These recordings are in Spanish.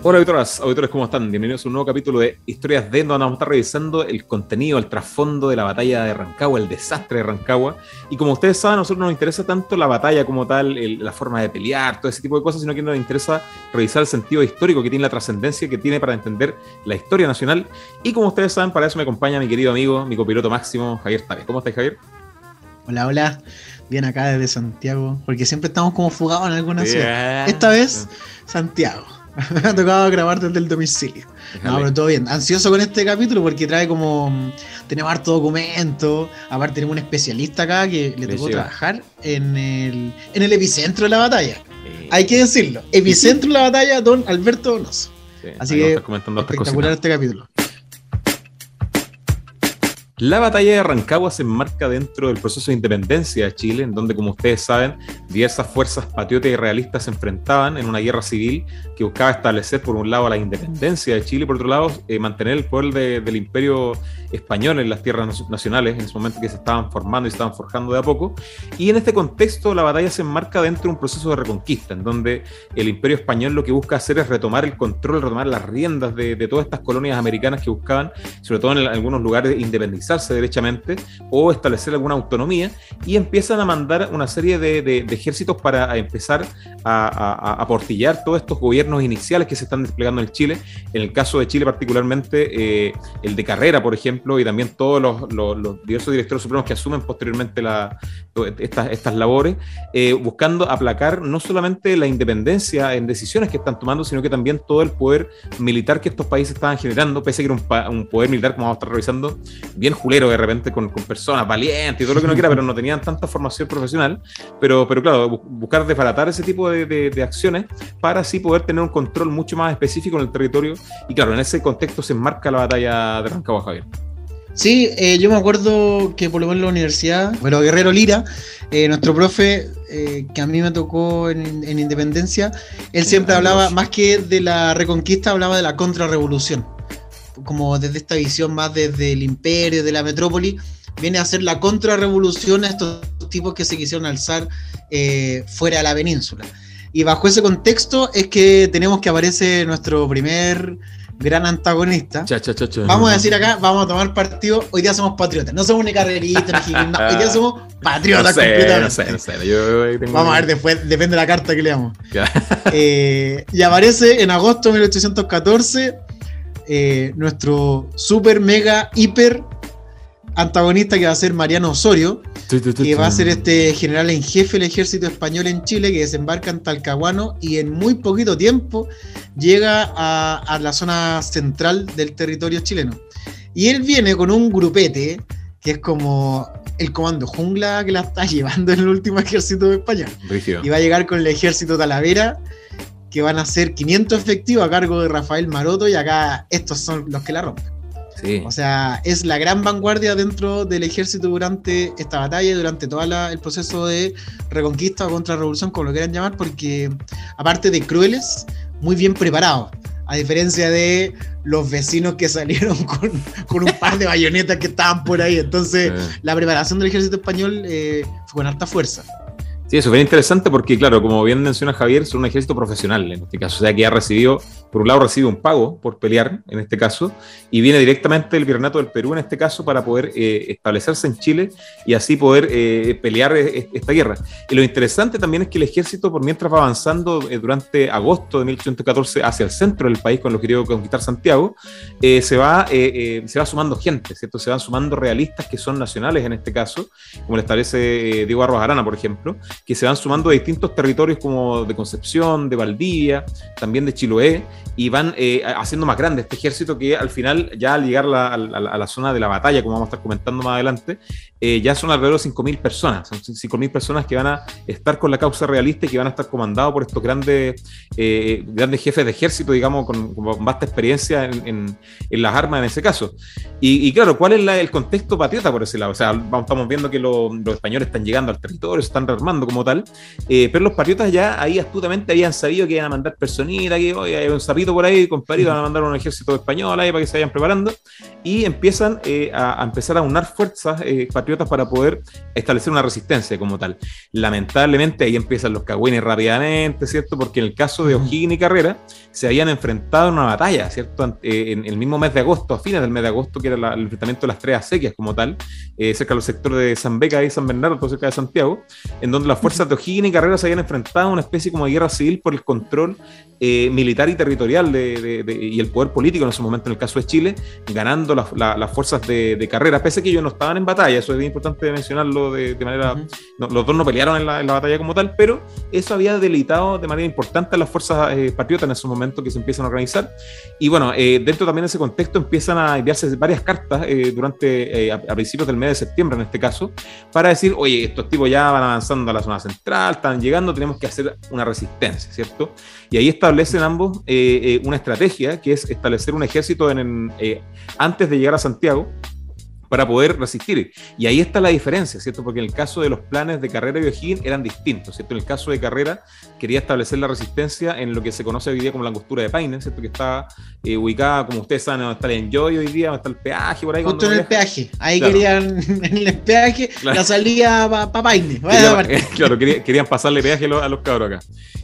Hola auditores, auditores, ¿cómo están? Bienvenidos a un nuevo capítulo de Historias de donde vamos a estar revisando el contenido, el trasfondo de la batalla de Rancagua, el desastre de Rancagua. Y como ustedes saben, a nosotros no nos interesa tanto la batalla como tal, el- la forma de pelear, todo ese tipo de cosas, sino que nos interesa revisar el sentido histórico que tiene la trascendencia que tiene para entender la historia nacional. Y como ustedes saben, para eso me acompaña mi querido amigo, mi copiloto máximo, Javier Távez. ¿Cómo estás, Javier? Hola, hola. Bien acá desde Santiago, porque siempre estamos como fugados en alguna ciudad. Esta vez, Santiago. Me ha tocado grabar desde el domicilio. No, pero todo bien. Ansioso con este capítulo porque trae como. Tenemos harto documento. Aparte, tenemos un especialista acá que le tocó trabajar en el, en el epicentro de la batalla. Eh, Hay que decirlo. Epicentro de la batalla, don Alberto Donoso. sí, así ahí que comentando Espectacular este capítulo. La batalla de Rancagua se enmarca dentro del proceso de independencia de Chile, en donde, como ustedes saben, diversas fuerzas patriotas y realistas se enfrentaban en una guerra civil que buscaba establecer, por un lado, la independencia de Chile y, por otro lado, eh, mantener el poder de- del imperio español en las tierras nacio- nacionales, en ese momento que se estaban formando y se estaban forjando de a poco. Y en este contexto, la batalla se enmarca dentro de un proceso de reconquista, en donde el imperio español lo que busca hacer es retomar el control, retomar las riendas de, de todas estas colonias americanas que buscaban sobre todo en algunos lugares, derechamente o establecer alguna autonomía y empiezan a mandar una serie de, ejércitos para empezar a, a- aportillar todos estos gobiernos iniciales que se están desplegando en Chile. En el caso de Chile particularmente, eh, el de Carrera, por ejemplo, y también todos los diversos directores supremos que asumen posteriormente la- estas, labores, eh, buscando aplacar no solamente la independencia en decisiones que están tomando, sino que también todo el poder militar que estos países estaban generando, pese a que era un, poder militar, como vamos a estar revisando, bien julero de repente con, con personas valientes y todo lo que uno quiera, pero no tenían tanta formación profesional. Pero, pero claro, bu- buscar desbaratar ese tipo de acciones para así poder tener un control mucho más específico en el territorio. Y claro, en ese contexto se enmarca la batalla de Rancagua, Javier. Sí, eh, yo me acuerdo que por lo menos en la universidad, bueno, Guerrero Lira, eh, nuestro profe, eh, que a mí me tocó en, en Independencia, él siempre hablaba, más que de la reconquista, hablaba de la contrarrevolución. Como desde esta visión más desde el imperio, de la metrópoli, viene a ser la contrarrevolución a estos tipos que se quisieron alzar eh, fuera de la península. Y bajo ese contexto es que tenemos que aparece nuestro primer gran antagonista. Cha, cha, cha, cha. Vamos a decir acá, vamos a tomar partido. Hoy día somos patriotas. No somos ni carreristas, ni no, Hoy día somos No patriotas sé, no completamente. sé, no sé. Yo tengo- Vamos a ver después, depende de la carta que leamos. Eh, y aparece en agosto de 1814 eh, nuestro super, mega, hiper antagonista que va a ser Mariano Osorio, que va a ser este general en jefe del ejército español en Chile, que desembarca en Talcahuano y en muy poquito tiempo llega a, a la zona central del territorio chileno. Y él viene con un grupete que es como el comando jungla que la está llevando en el último ejército español. Rígido. Y va a llegar con el ejército Talavera, que van a ser 500 efectivos a cargo de Rafael Maroto, y acá estos son los que la rompen. Sí. O sea, es la gran vanguardia dentro del ejército durante esta batalla durante todo el proceso de reconquista o contrarrevolución, como lo quieran llamar, porque aparte de crueles, muy bien preparados. A diferencia de los vecinos que salieron con, con un par de bayonetas que estaban por ahí. Entonces, la preparación del ejército español eh, fue con alta fuerza. Sí, eso es bien interesante porque, claro, como bien menciona Javier, son un ejército profesional en este caso. O sea, que ha recibido, por un lado, recibe un pago por pelear, en este caso, y viene directamente del Virreinato del Perú, en este caso, para poder eh, establecerse en Chile y así poder eh, pelear eh, esta guerra. Y lo interesante también es que el ejército, por mientras va avanzando eh, durante agosto de 1814 hacia el centro del país, con lo que quería conquistar Santiago, eh, se, va, eh, se va sumando gente, ¿cierto? Se van sumando realistas que son nacionales en este caso, como le establece Diego Arroz Arana, por ejemplo, que se van sumando de distintos territorios como de Concepción, de Valdivia, también de Chiloé, y van eh, haciendo más grande este ejército que al final, ya al llegar la- a, la, a la zona de la batalla, como vamos a estar comentando más adelante, eh, ya son alrededor de 5.000 personas, son 5.000 personas que van a estar con la causa realista y que van a estar comandados por estos grandes, eh, grandes jefes de ejército, digamos, con, con vasta experiencia en, en- en las armas en ese caso. Y, y claro, ¿cuál es la- el contexto patriota por ese lado? O sea, vamos- estamos viendo que lo- los españoles están llegando al territorio, se están rearmando, como tal, eh, pero los patriotas ya ahí astutamente habían sabido que iban a mandar personitas, que hoy hay un sapito por ahí, compadre, van a mandar un ejército español ahí para que se vayan preparando, y empiezan eh, a, empezar a unar fuerzas eh, patriotas para poder establecer una resistencia como tal. Lamentablemente ahí empiezan los cagüines rápidamente, ¿cierto? Porque en el caso de O'Higgins y Carrera se habían enfrentado en una batalla, ¿cierto? En, el mismo mes de agosto, a fines del mes de agosto, que era el enfrentamiento de las tres acequias como tal, cerca de los sectores de San Beca y San Bernardo, cerca de Santiago, en donde las fuerzas de O'Higgins y Carrera se habían enfrentado a una especie como de guerra civil por el control eh, militar y territorial de, y el poder político en ese momento en el caso de Chile, ganando las fuerzas de, carrera, pese a que ellos no estaban en batalla, eso es importante mencionarlo de, manera... los dos no pelearon en la, batalla como tal, pero eso había delitado de manera importante a las fuerzas eh, patriotas en ese momento que se empiezan a organizar. Y bueno, eh, dentro también de ese contexto empiezan a enviarse varias cartas durante, a, principios del mes de septiembre en este caso, para decir, oye, estos tipos ya van avanzando a la zona central, están llegando, tenemos que hacer una resistencia, ¿cierto? Y ahí establecen ambos eh, eh, una estrategia que es establecer un ejército en, eh, antes de llegar a Santiago para poder resistir. Y ahí está la diferencia, ¿cierto? Porque en el caso de los planes de Carrera y O'Higgins eran distintos, ¿cierto? En el caso de Carrera quería establecer la resistencia en lo que se conoce hoy día como la angostura de Paine, ¿cierto? Que está eh, ubicada, como ustedes saben, donde está el Enjoy hoy día, donde está el peaje, por ahí. Justo en el peaje, ahí querían, en el peaje, la salida para Paine. claro, querían, pasarle peaje a los, cabros acá.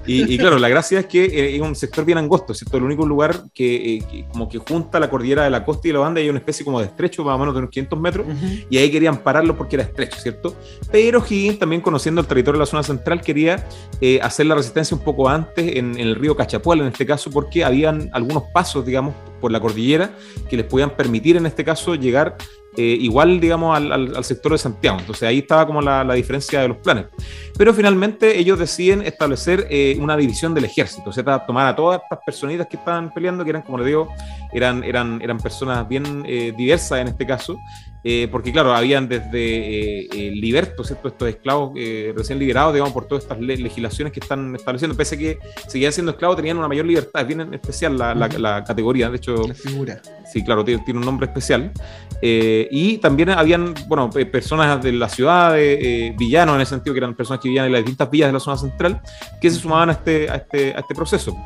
Y, claro, la gracia es que eh, es un sector bien angosto, ¿cierto? El único lugar que, eh, como que junta la cordillera de la costa y la banda y hay una especie como de estrecho, más o menos de unos 500 metros, y ahí querían pararlo porque era estrecho, ¿cierto? Pero Higgins, también conociendo el territorio de la zona central, quería hacer la resistencia un poco antes en, el río Cachapual, en este caso, porque habían algunos pasos, digamos, por la cordillera que les podían permitir, en este caso, llegar eh, igual, digamos, al, sector de Santiago. Entonces ahí estaba como la, diferencia de los planes. Pero finalmente ellos deciden establecer eh, una división del ejército, o sea, tomar a todas estas personitas que estaban peleando, que eran, como les digo, eran, eran, eran personas bien eh, diversas en este caso, eh, porque claro, habían desde eh, eh libertos, ¿cierto? estos esclavos eh, recién liberados, digamos, por todas estas legislaciones que están estableciendo, pese a que seguían siendo esclavos, tenían una mayor libertad, es bien especial la, la, categoría, de hecho... La figura. Sí, claro, tiene, un nombre especial. y también habían, bueno, personas de la ciudad, de, villanos en el sentido que eran personas que vivían en las distintas villas de la zona central, que se sumaban a este, a este, a este proceso.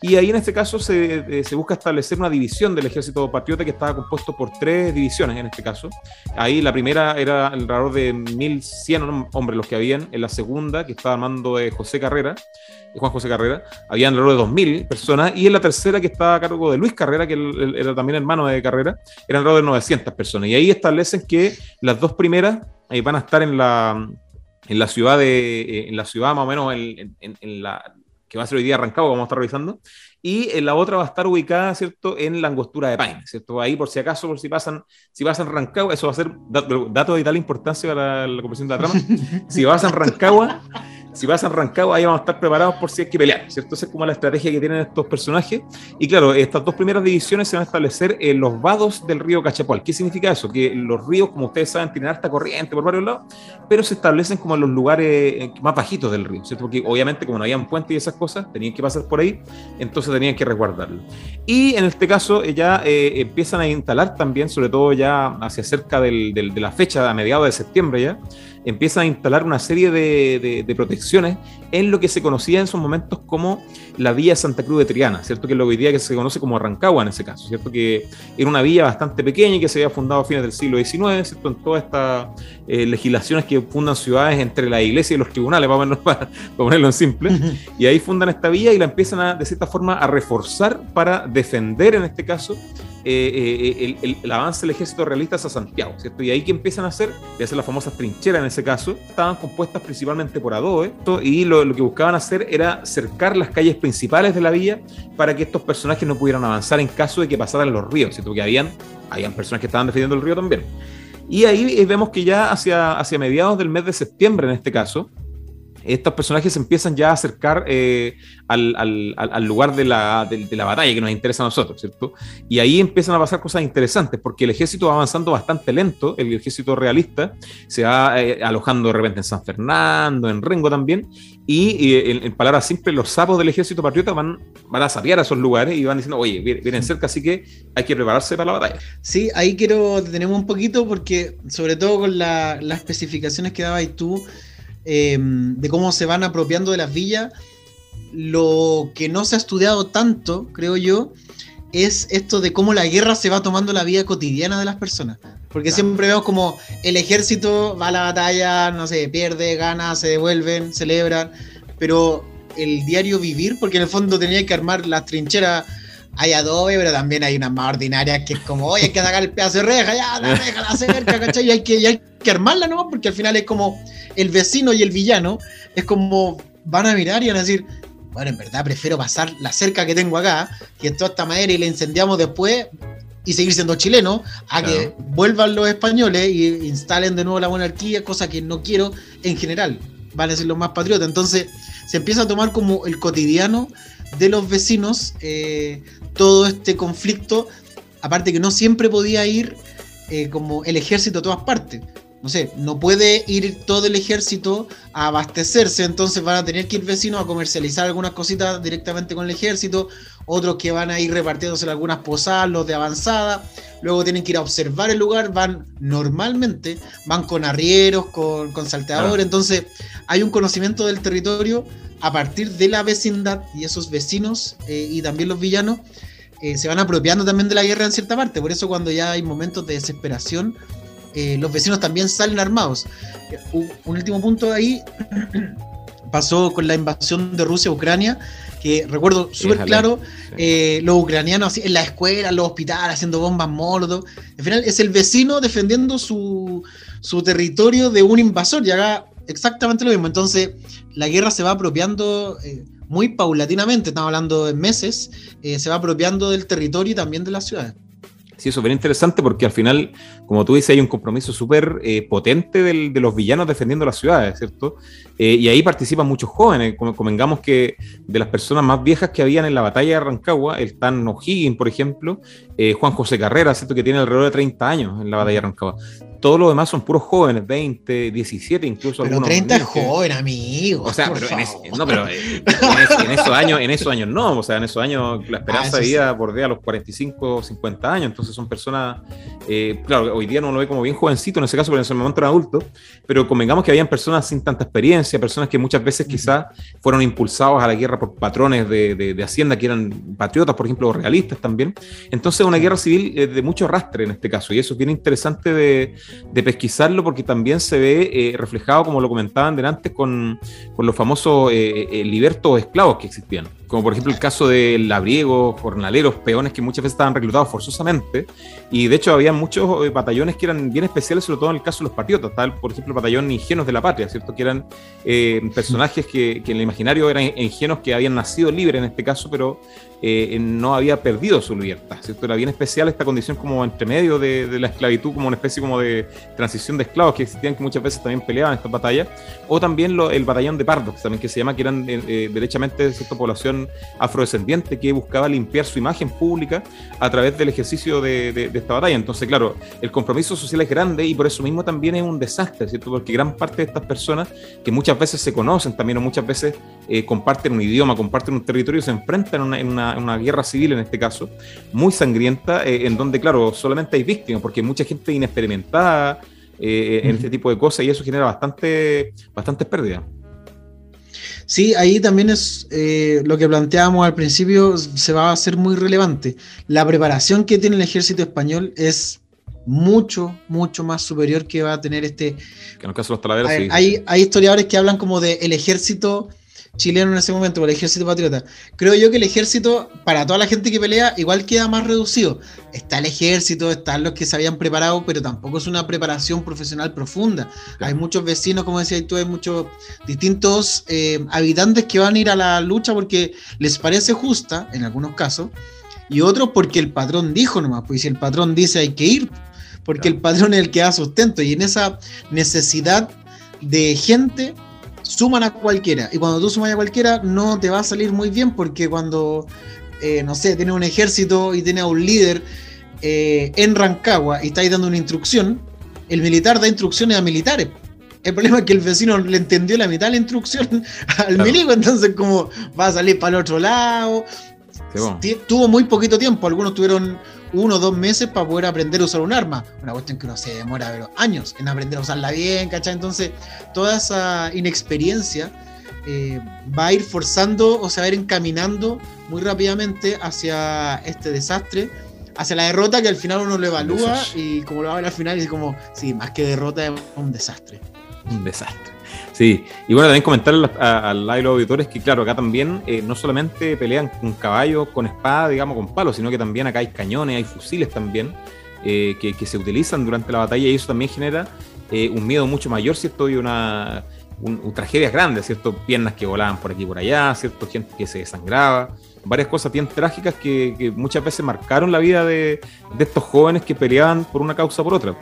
Y ahí en este caso se, se, busca establecer una división del ejército patriota que estaba compuesto por tres divisiones en este caso. Ahí la primera era alrededor de 1.100 hombres los que habían. En la segunda, que estaba armando de José Carrera, Juan José Carrera, habían alrededor de 2.000 personas. Y en la tercera, que estaba a cargo de Luis Carrera, que era también hermano de Carrera, eran alrededor de 900 personas. Y ahí establecen que las dos primeras eh, van a estar en la, en la ciudad de, eh, en la ciudad más o menos en, en la que va a ser hoy día arrancado, vamos a estar revisando, y en la otra va a estar ubicada, ¿cierto?, en la angostura de Paine, ¿cierto? Ahí, por si acaso, por si pasan, si vas a Rancagua, eso va a ser dato de tal importancia para la comprensión de la trama, si vas a Rancagua, si vas a Rancagua, ahí vamos a estar preparados por si hay que pelear, ¿cierto? Esa es como la estrategia que tienen estos personajes. Y claro, estas dos primeras divisiones se van a establecer en los vados del río Cachapual. ¿Qué significa eso? Que los ríos, como ustedes saben, tienen alta corriente por varios lados, pero se establecen como en los lugares eh, más bajitos del río, ¿cierto? Porque obviamente como no habían puentes y esas cosas, tenían que pasar por ahí, entonces tenían que resguardarlo. Y en este caso eh, ya eh, empiezan a instalar también, sobre todo ya hacia cerca del, de la fecha, a mediados de septiembre ya, empiezan a instalar una serie de, de, protecciones en lo que se conocía en esos momentos como la Villa Santa Cruz de Triana, ¿cierto? Que es lo que hoy día que se conoce como Arrancagua en ese caso, ¿cierto? Que era una villa bastante pequeña y que se había fundado a fines del siglo XIX, ¿cierto? En todas estas eh, legislaciones que fundan ciudades entre la iglesia y los tribunales, para, para ponerlo en simple, y ahí fundan esta villa y la empiezan a, de cierta forma a reforzar para defender, en este caso, eh, eh, el, avance del ejército realista hacia Santiago, ¿cierto? Y ahí que empiezan a hacer, y hacer las famosas trincheras en ese caso, estaban compuestas principalmente por adobe, y lo, que buscaban hacer era cercar las calles principales de la villa para que estos personajes no pudieran avanzar en caso de que pasaran los ríos, ¿cierto? Porque habían, habían personas que estaban defendiendo el río también. Y ahí vemos que ya hacia, hacia mediados del mes de septiembre, en este caso, estos personajes empiezan ya a acercar eh, al, al, lugar de la, de, la, batalla que nos interesa a nosotros, ¿cierto? Y ahí empiezan a pasar cosas interesantes, porque el ejército va avanzando bastante lento, el ejército realista se va eh, alojando de repente en San Fernando, en Rengo también, y, en, palabras simples, los sapos del ejército patriota van, van a sapear a esos lugares y van diciendo, oye, vienen cerca, así que hay que prepararse para la batalla. Sí, ahí quiero detenerme un poquito, porque sobre todo con las especificaciones que dabas tú, em, de cómo se van apropiando de las villas, lo que no se ha estudiado tanto, creo yo, es esto de cómo la guerra se va tomando la vida cotidiana de las personas. Porque siempre vemos como el ejército va a la batalla, no sé, pierde, gana, se devuelven, celebran, pero el diario vivir, porque en el fondo tenía que armar las trincheras, hay adobe, pero también hay unas más ordinarias que es como, oye, hay que sacar el pedazo de reja, ya, la reja, la cerca, ¿cachai? Y hay que, y hay que armarla nomás, porque al final es como el vecino y el villano, es como van a mirar y van a decir, bueno, en verdad prefiero pasar la cerca que tengo acá, que es toda esta madera y la incendiamos después y seguir siendo chileno, a que vuelvan los españoles y instalen de nuevo la monarquía, cosa que no quiero en general, van a ser los más patriotas. Entonces se empieza a tomar como el cotidiano de los vecinos eh, todo este conflicto, aparte que no siempre podía ir eh, como el ejército a todas partes no sé, no puede ir todo el ejército a abastecerse, entonces van a tener que ir vecinos a comercializar algunas cositas directamente con el ejército, otros que van a ir repartiéndose algunas posadas, los de avanzada, luego tienen que ir a observar el lugar, van normalmente, van con arrieros, con, con salteadores, entonces hay un conocimiento del territorio a partir de la vecindad y esos vecinos eh, y también los villanos eh, se van apropiando también de la guerra en cierta parte, por eso cuando ya hay momentos de desesperación, eh, los vecinos también salen armados. Un, último punto ahí pasó con la invasión de Rusia a Ucrania, que recuerdo súper claro, eh, los ucranianos así, en la escuela, en los hospitales, haciendo bombas mordo. Al final es el vecino defendiendo su, territorio de un invasor y haga exactamente lo mismo. Entonces, la guerra se va apropiando eh, muy paulatinamente, estamos hablando de meses, se va apropiando del territorio y también de las ciudades. Sí, eso es bien interesante porque al final, como tú dices, hay un compromiso súper eh, potente de los villanos defendiendo las ciudades, ¿cierto? Eh, y ahí participan muchos jóvenes. Convengamos que de las personas más viejas que habían en la batalla de Rancagua, el Tan O'Higgins, por ejemplo, eh, Juan José Carrera, ¿cierto? Que tiene alrededor de 30 años en la batalla de Rancagua todos los demás son puros jóvenes, 20, 17, incluso pero 30 es joven, amigo. O sea, pero, en, no, pero eh, en, esos años, en esos años no, o sea, en esos años la esperanza ah, de vida bordea los 45, 50 años, entonces son personas, eh, claro, hoy día no lo ve como bien jovencito en ese caso, pero en ese momento eran adultos, pero convengamos que habían personas sin tanta experiencia, personas que muchas veces quizás fueron impulsados a la guerra por patrones de, de, Hacienda que eran patriotas, por ejemplo, o realistas también. Entonces, una guerra civil de mucho arrastre en este caso, y eso es bien interesante de de pesquisarlo porque también se ve eh, reflejado, como lo comentaban delante, con, con los famosos eh, eh, libertos esclavos que existían como por ejemplo el caso de labriegos, jornaleros, peones que muchas veces estaban reclutados forzosamente, y de hecho había muchos eh, batallones que eran bien especiales, sobre todo en el caso de los patriotas, tal por ejemplo el batallón Ingenuos de la Patria, ¿cierto? Que eran eh, personajes que, en el imaginario eran ingenuos que habían nacido libres en este caso, pero eh, no había perdido su libertad, ¿cierto? Era bien especial esta condición como entre medio de, la esclavitud, como una especie como de transición de esclavos que existían, que muchas veces también peleaban estas batallas, o también el batallón de pardos, también que se llama, que eran derechamente de cierta población afrodescendiente que buscaba limpiar su imagen pública a través del ejercicio de, esta batalla. Entonces, claro, el compromiso social es grande y por eso mismo también es un desastre, ¿cierto? Porque gran parte de estas personas que muchas veces se conocen también o muchas veces eh, comparten un idioma, comparten un territorio, se enfrentan en una, guerra civil en este caso, muy sangrienta, eh, en donde, claro, solamente hay víctimas, porque hay mucha gente inexperimentada. Eh, en este tipo de cosas y eso genera bastante, bastantes pérdidas. Sí, ahí también es eh, lo que planteábamos al principio, se va a hacer muy relevante. La preparación que tiene el ejército español es mucho, mucho más superior que va a tener este... Que en el caso de los talaveros, hay, hay, hay, historiadores que hablan como de el ejército chileno en ese momento, por el ejército patriota. Creo yo que el ejército, para toda la gente que pelea, igual queda más reducido. Está el ejército, están los que se habían preparado, pero tampoco es una preparación profesional profunda. Hay muchos vecinos, como decías tú, hay muchos distintos eh, habitantes que van a ir a la lucha porque les parece justa, en algunos casos, y otros porque el patrón dijo nomás, pues si el patrón dice hay que ir, porque el patrón es el que da sustento, y en esa necesidad de gente suman a cualquiera. Y cuando tú sumas a cualquiera, no te va a salir muy bien porque cuando, eh, no sé, tienes un ejército y tienes a un líder eh, en Rancagua y estáis dando una instrucción, el militar da instrucciones a militares. El problema es que el vecino le entendió la mitad de la instrucción al milico, entonces como va a salir para el otro lado. Tuvo muy poquito tiempo, algunos tuvieron uno o dos meses para poder aprender a usar un arma. Una cuestión que uno se demora pero, años en aprender a usarla bien, ¿cachai? Entonces, toda esa inexperiencia eh, va a ir forzando o se va a ir encaminando muy rápidamente hacia este desastre, hacia la derrota que al final uno lo evalúa y como lo va a ver al final, es como, sí, más que derrota es un desastre. Un desastre. Sí, y bueno, también comentarle al lado de los auditores que, claro, acá también eh, no solamente pelean con caballos, con espada, digamos, con palos, sino que también acá hay cañones, hay fusiles también eh, que, se utilizan durante la batalla y eso también genera eh, un miedo mucho mayor, ¿cierto? Y una, tragedias grandes, ¿cierto? Piernas que volaban por aquí y por allá, ¿cierto? Gente que se desangraba varias cosas bien trágicas que, muchas veces marcaron la vida de, estos jóvenes que peleaban por una causa o por otra.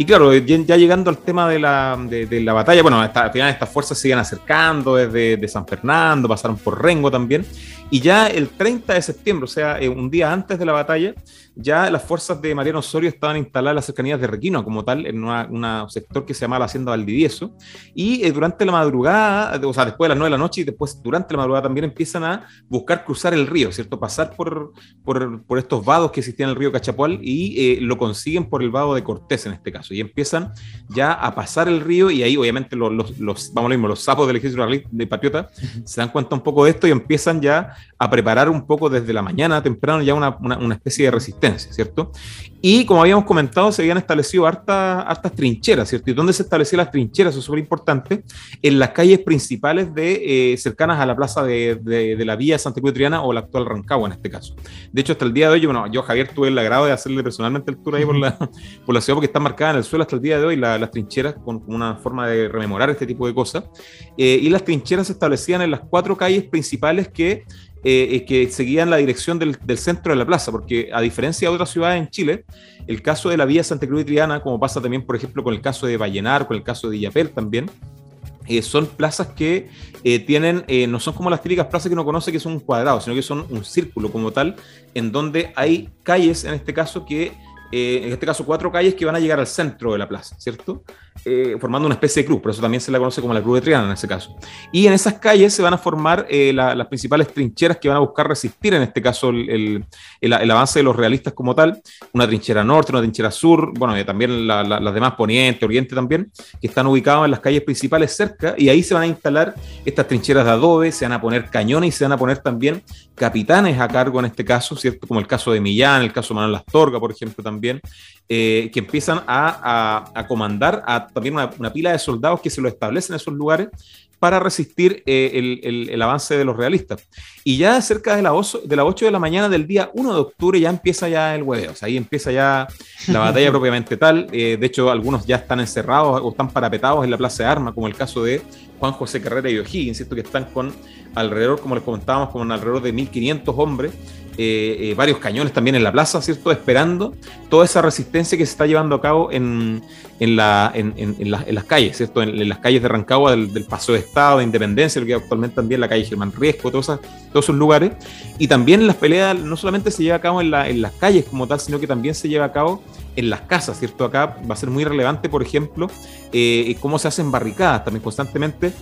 Y claro, ya llegando al tema de la, de, la batalla, bueno, al final estas fuerzas siguen acercando desde de San Fernando, pasaron por Rengo también, y ya el 30 de septiembre, o sea, eh, un día antes de la batalla, ya las fuerzas de Mariano Osorio estaban instaladas en las cercanías de Requino, como tal, en un sector que se llama la Hacienda Valdivieso. Y eh, durante la madrugada, o sea, después de las 9 de la noche y después durante la madrugada también empiezan a buscar cruzar el río, ¿cierto? Pasar por, por, estos vados que existían en el río Cachapual y eh, lo consiguen por el vado de Cortés en este caso. Y empiezan ya a pasar el río y ahí obviamente los, los, vamos a mismo, los sapos del ejército de Patriota se dan cuenta un poco de esto y empiezan ya a preparar un poco desde la mañana temprano ya una, una, una especie de resistencia ¿cierto? Y como habíamos comentado, se habían establecido hartas, hartas trincheras, ¿cierto? ¿Y dónde se establecían las trincheras? Eso es súper importante. En las calles principales de, eh, cercanas a la plaza de, de, la Villa Santa Cruz Triana o la actual Rancagua en este caso. De hecho, hasta el día de hoy, bueno, yo Javier tuve el agrado de hacerle personalmente el tour ahí por la, por la ciudad porque está marcada en el suelo hasta el día de hoy las trincheras con, una forma de rememorar este tipo de cosas. Eh, y las trincheras se establecían en las cuatro calles principales que eh, que seguían la dirección del, centro de la plaza, porque a diferencia de otras ciudades en Chile, el caso de la vía Santa Cruz y Triana, como pasa también, por ejemplo, con el caso de Vallenar, con el caso de Illapel también, eh, son plazas que eh, tienen, no son como las típicas plazas que uno conoce que son un cuadrado, sino que son un círculo como tal, en donde hay calles, en este caso, que eh, en este caso cuatro calles que van a llegar al centro de la plaza, ¿cierto? Eh, formando una especie de cruz, por eso también se la conoce como la Cruz de Triana en ese caso. Y en esas calles se van a formar eh, las principales trincheras que van a buscar resistir, en este caso, el, avance de los realistas como tal, una trinchera norte, una trinchera sur, bueno, y también las demás poniente, oriente también, que están ubicados en las calles principales cerca, y ahí se van a instalar estas trincheras de adobe, se van a poner cañones y se van a poner también capitanes a cargo en este caso, ¿cierto? Como el caso de Millán, el caso de Manuel Astorga, por ejemplo, también eh, que empiezan a, comandar a también una, pila de soldados que se lo establecen en esos lugares para resistir eh, el, avance de los realistas. Y ya cerca de, la de las 8 de la mañana del día 1 de octubre ya empieza ya el hueveo, o sea, ahí empieza ya la batalla propiamente tal. Eh, de hecho, algunos ya están encerrados o están parapetados en la plaza de armas, como el caso de Juan José Carrera y O'Higgins, ¿cierto? que están con alrededor, como les comentábamos, con alrededor de 1.500 hombres eh, eh, varios cañones también en la plaza, ¿cierto? Esperando toda esa resistencia que se está llevando a cabo en, en, la, en, en las calles, ¿cierto? En, las calles de Rancagua, del, del, Paso de Estado, de Independencia, lo que actualmente también la calle Germán Riesco, todos, esos lugares. Y también las peleas no solamente se lleva a cabo en, la, las calles como tal, sino que también se lleva a cabo en las casas, ¿cierto? Acá va a ser muy relevante, por ejemplo, eh, cómo se hacen barricadas también constantemente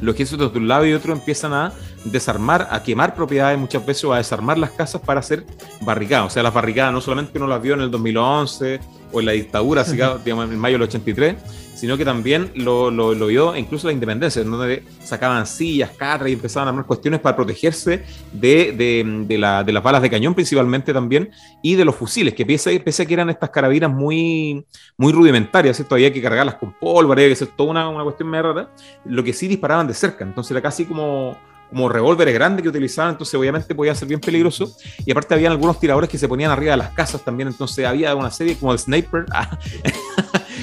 los ejércitos de un lado y otro empiezan a desarmar, a quemar propiedades muchas veces o a desarmar las casas para hacer barricadas. O sea, las barricadas no solamente uno las vio en el 2011 o en la dictadura, digamos, en mayo del 83, sino que también lo, lo, vio incluso la independencia, en donde sacaban sillas, catras y empezaban a armar cuestiones para protegerse de, de, de, la, de, las balas de cañón principalmente también y de los fusiles, que pese, pese a que eran estas carabinas muy, muy rudimentarias, ¿cierto? había que cargarlas con pólvora, había que hacer toda una, una cuestión media rara, lo que sí disparaban de cerca, entonces era casi como como revólveres grandes que utilizaban, entonces obviamente podía ser bien peligroso. Y aparte habían algunos tiradores que se ponían arriba de las casas también, entonces había una serie como el Sniper.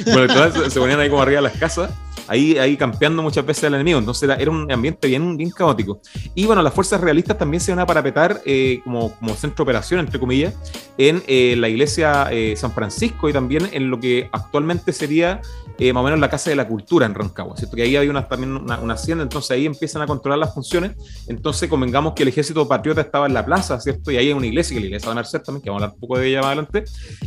Ah, bueno, entonces se ponían ahí como arriba de las casas, ahí, ahí campeando muchas veces al enemigo. Entonces era, un ambiente bien, bien caótico. Y bueno, las fuerzas realistas también se van a parapetar eh, como, como centro de operación, entre comillas, en eh, la iglesia eh, San Francisco y también en lo que actualmente sería más o menos la Casa de la Cultura en Rancagua, ¿cierto? Que ahí hay una, también una, hacienda, entonces ahí empiezan a controlar las funciones. Entonces convengamos que el ejército patriota estaba en la plaza, ¿cierto? Y ahí hay una iglesia, que la iglesia de Merced también, que vamos a hablar un poco de ella más adelante.